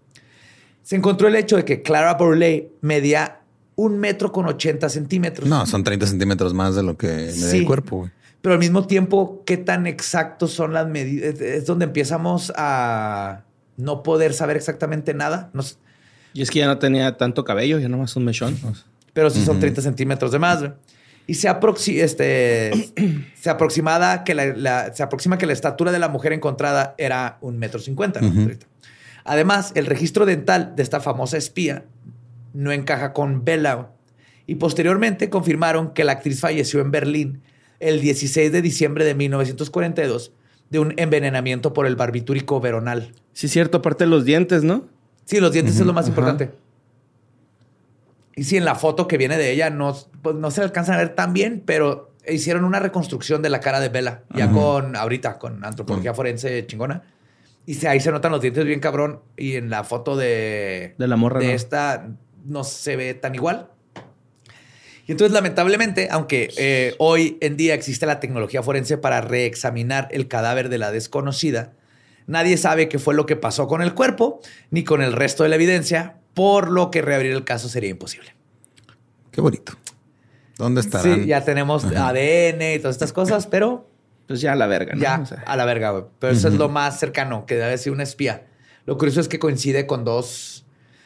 Se encontró el hecho de que Clara Borley medía un metro con 80 centímetros. No, son 30 centímetros más de lo que mide el cuerpo. Pero al mismo tiempo, ¿qué tan exactos son las medidas? Es donde empezamos a no poder saber exactamente nada. y es que ya no tenía tanto cabello, ya nomás un mechón. Pero sí son 30 centímetros de más y se, este, se, aproximada que la, se aproxima que la estatura de la mujer encontrada era un metro cincuenta. Además, el registro dental de esta famosa espía no encaja con Bella y posteriormente confirmaron que la actriz falleció en Berlín el 16 de diciembre de 1942 de un envenenamiento por el barbitúrico veronal. Sí, cierto, aparte de los dientes, ¿no? Sí, los dientes es lo más importante. Y sí, en la foto que viene de ella no, pues, no se alcanzan a ver tan bien, pero hicieron una reconstrucción de la cara de Bella, ya con ahorita, con antropología forense chingona. Y ahí se notan los dientes bien cabrón. Y en la foto de, de la morra. De esta no se ve tan igual. Y entonces, lamentablemente, aunque eh, hoy en día existe la tecnología forense para reexaminar el cadáver de la desconocida, nadie sabe qué fue lo que pasó con el cuerpo ni con el resto de la evidencia, por lo que reabrir el caso sería imposible. Qué bonito. ¿Dónde estarán? Sí, ya tenemos ADN y todas estas cosas, pero... Pues ya a la verga, ¿no? Ya, a la verga, güey. Pero eso es lo más cercano, que debe ser un espía. Lo curioso es que coincide con dos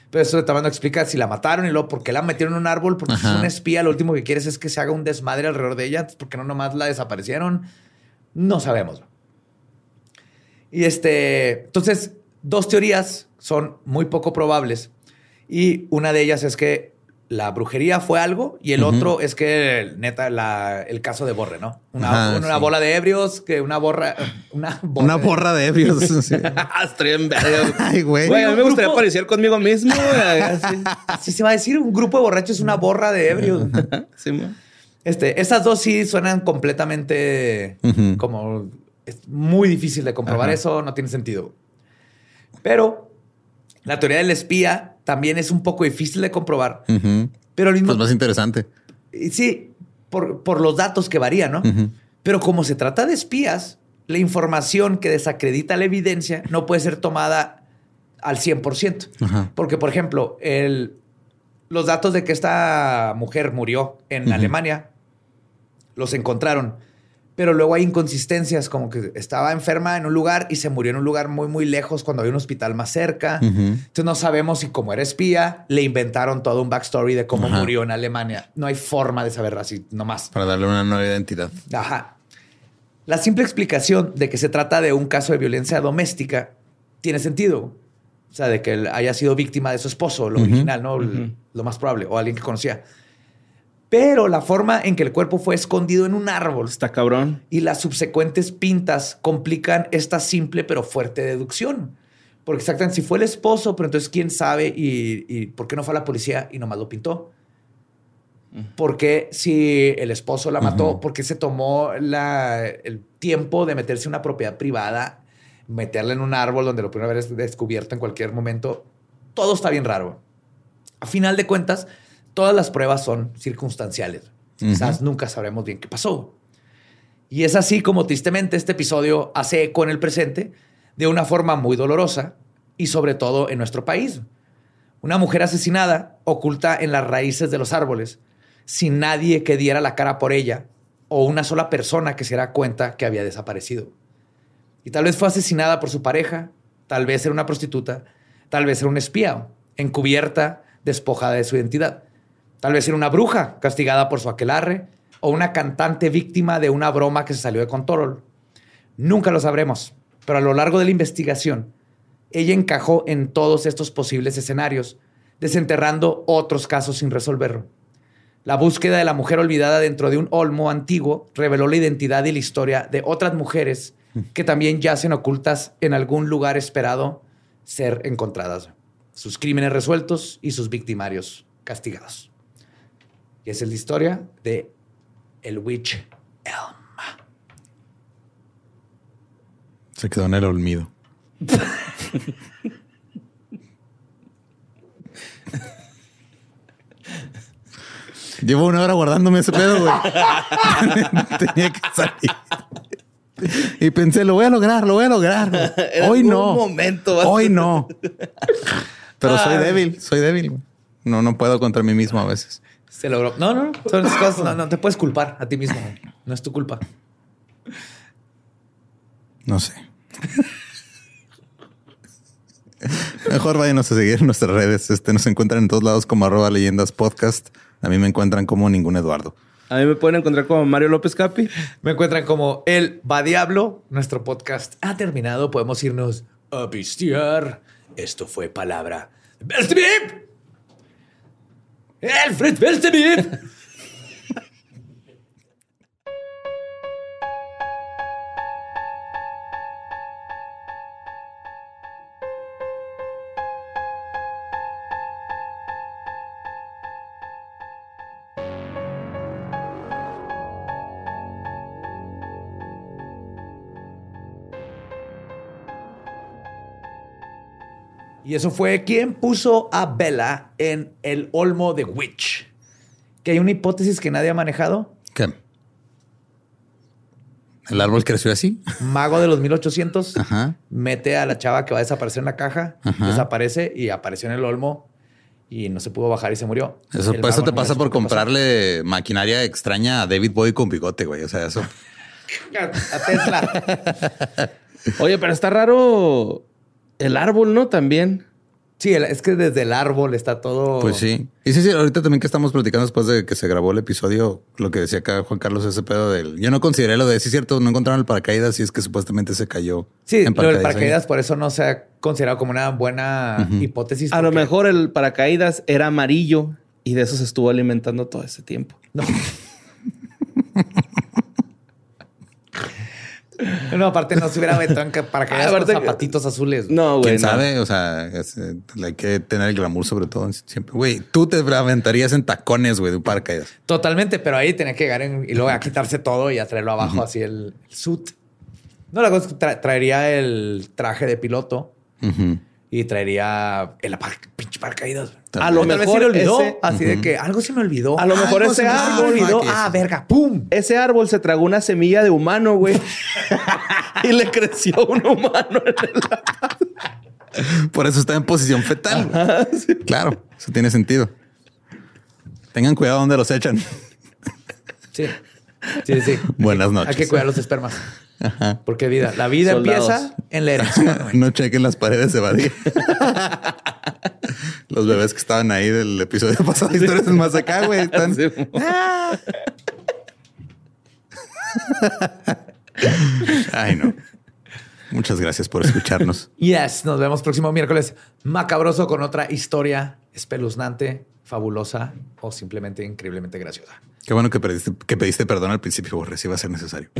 pero eso te van a explicar si la mataron y luego por qué la metieron en un árbol, porque es una espía, lo último que quieres es que se haga un desmadre alrededor de ella, porque no nomás la desaparecieron. No sabemos. Y este, entonces, dos teorías son muy poco probables. Y una de ellas es que la brujería fue algo y el otro es que neta el caso de Borre, ¿no? Una, una bola de ebrios, que una borra, una, borra una borra de ebrios. Estoy en Ay, güey. a mí me gustaría parecer conmigo mismo. Así. se va a decir, un grupo de borrachos una borra de ebrios. sí, este, esas dos sí suenan completamente como es muy difícil de comprobar eso, no tiene sentido. Pero la teoría del espía también es un poco difícil de comprobar, pero al mismo pues más interesante. Sí, por, los datos que varían, ¿no? Pero como se trata de espías, la información que desacredita la evidencia no puede ser tomada al 100%. Porque, por ejemplo, el, los datos de que esta mujer murió en Alemania los encontraron pero luego hay inconsistencias, como que estaba enferma en un lugar y se murió en un lugar muy, muy lejos cuando había un hospital más cerca. Entonces no sabemos si como era espía, le inventaron todo un backstory de cómo murió en Alemania. No hay forma de saber así, nomás. Para darle una nueva identidad. Ajá. La simple explicación de que se trata de un caso de violencia doméstica tiene sentido. O sea, de que haya sido víctima de su esposo, lo original, ¿no? Lo más probable, o alguien que conocía. Pero la forma en que el cuerpo fue escondido en un árbol. Está cabrón. Y las subsecuentes pintas complican esta simple pero fuerte deducción. Porque exactamente, si fue el esposo, pero entonces quién sabe y, por qué no fue a la policía y nomás lo pintó. ¿Por qué si el esposo la mató? ¿Por qué se tomó el tiempo de meterse en una propiedad privada, meterla en un árbol donde lo puede haber descubierto en cualquier momento? Todo está bien raro. A final de cuentas, todas las pruebas son circunstanciales. Quizás nunca sabremos bien qué pasó. Y es así como tristemente este episodio hace eco en el presente de una forma muy dolorosa y sobre todo en nuestro país. Una mujer asesinada oculta en las raíces de los árboles sin nadie que diera la cara por ella o una sola persona que se diera cuenta que había desaparecido. Y tal vez fue asesinada por su pareja, tal vez era una prostituta, tal vez era un espía, encubierta, despojada de su identidad. Tal vez era una bruja castigada por su aquelarre o una cantante víctima de una broma que se salió de control. Nunca lo sabremos, pero a lo largo de la investigación, ella encajó en todos estos posibles escenarios, desenterrando otros casos sin resolver. La búsqueda de la mujer olvidada dentro de un olmo antiguo reveló la identidad y la historia de otras mujeres que también yacen ocultas en algún lugar esperado ser encontradas. Sus crímenes resueltos y sus victimarios castigados. Y esa es la historia de el Witch Elm. Se quedó en el olvido. Llevo una hora guardándome ese pedo, güey. Tenía que salir. Y pensé, lo voy a lograr, lo voy a lograr. Hoy no. Momento, Hoy no. Pero soy débil, soy débil. No, no puedo contra mí mismo a veces. Se logró. No, no, Son cosas. No, no te puedes culpar a ti mismo. No es tu culpa. No sé. Mejor váyanos a seguir en nuestras redes. Este nos encuentran en todos lados como arroba leyendas podcast. A mí me encuentran como ningún Eduardo. A mí me pueden encontrar como Mario López Capi. Me encuentran como El Va Diablo. Nuestro podcast ha terminado. Podemos irnos a pistear. Esto fue palabra. ¡Best Elfrid Weltemin! Y eso fue quien puso a Bella en el olmo de Witch. Que hay una hipótesis que nadie ha manejado. ¿Qué? ¿El árbol creció así? Mago de los 1800 mete a la chava que va a desaparecer en la caja, desaparece y apareció en el olmo y no se pudo bajar y se murió. Eso, pues, eso te pasa por comprarle maquinaria extraña a David Bowie con bigote, güey. O sea, eso. a Tesla. Oye, pero está raro el árbol, ¿no? También. Sí, es que desde el árbol está todo. Pues sí. Y sí, sí, ahorita también que estamos platicando después de que se grabó el episodio, lo que decía acá Juan Carlos, ese pedo del. Yo no consideré lo de sí, cierto, no encontraron el paracaídas y es que supuestamente se cayó. Sí, pero el paracaídas por eso no se ha considerado como una buena hipótesis. A lo mejor el paracaídas era amarillo y de eso se estuvo alimentando todo ese tiempo. No. No, aparte no se hubiera aventado para que haya zapatitos azules. No, güey. ¿Quién sabe? O sea, eh, hay que tener el glamour sobre todo siempre. Güey, tú te aventarías en tacones, güey, de un paracaídas. Totalmente, pero ahí tenía que llegar y luego a quitarse todo y a traerlo abajo así el, suit. No, la cosa es que traería el traje de piloto y traería el pinche paracaídas. A lo mejor se le olvidó. así de que algo se me olvidó. A lo mejor ese árbol. olvidó. Ah, verga, pum. Ese árbol se tragó una semilla de humano, güey. y le creció un humano en el Por eso está en posición fetal. Claro, eso tiene sentido. Tengan cuidado donde los echan. Sí. Sí, sí. Buenas noches. Hay que cuidar los espermas. Porque vida, la vida empieza en la erección. no chequen las paredes de Badía. Los bebés que estaban ahí del episodio pasado, historias más acá, güey. Están... Ay, no. Muchas gracias por escucharnos. Yes, nos vemos próximo miércoles macabroso con otra historia espeluznante, fabulosa o simplemente increíblemente graciosa. Qué bueno que pediste, que pediste perdón al principio, Borre, si va a ser necesario.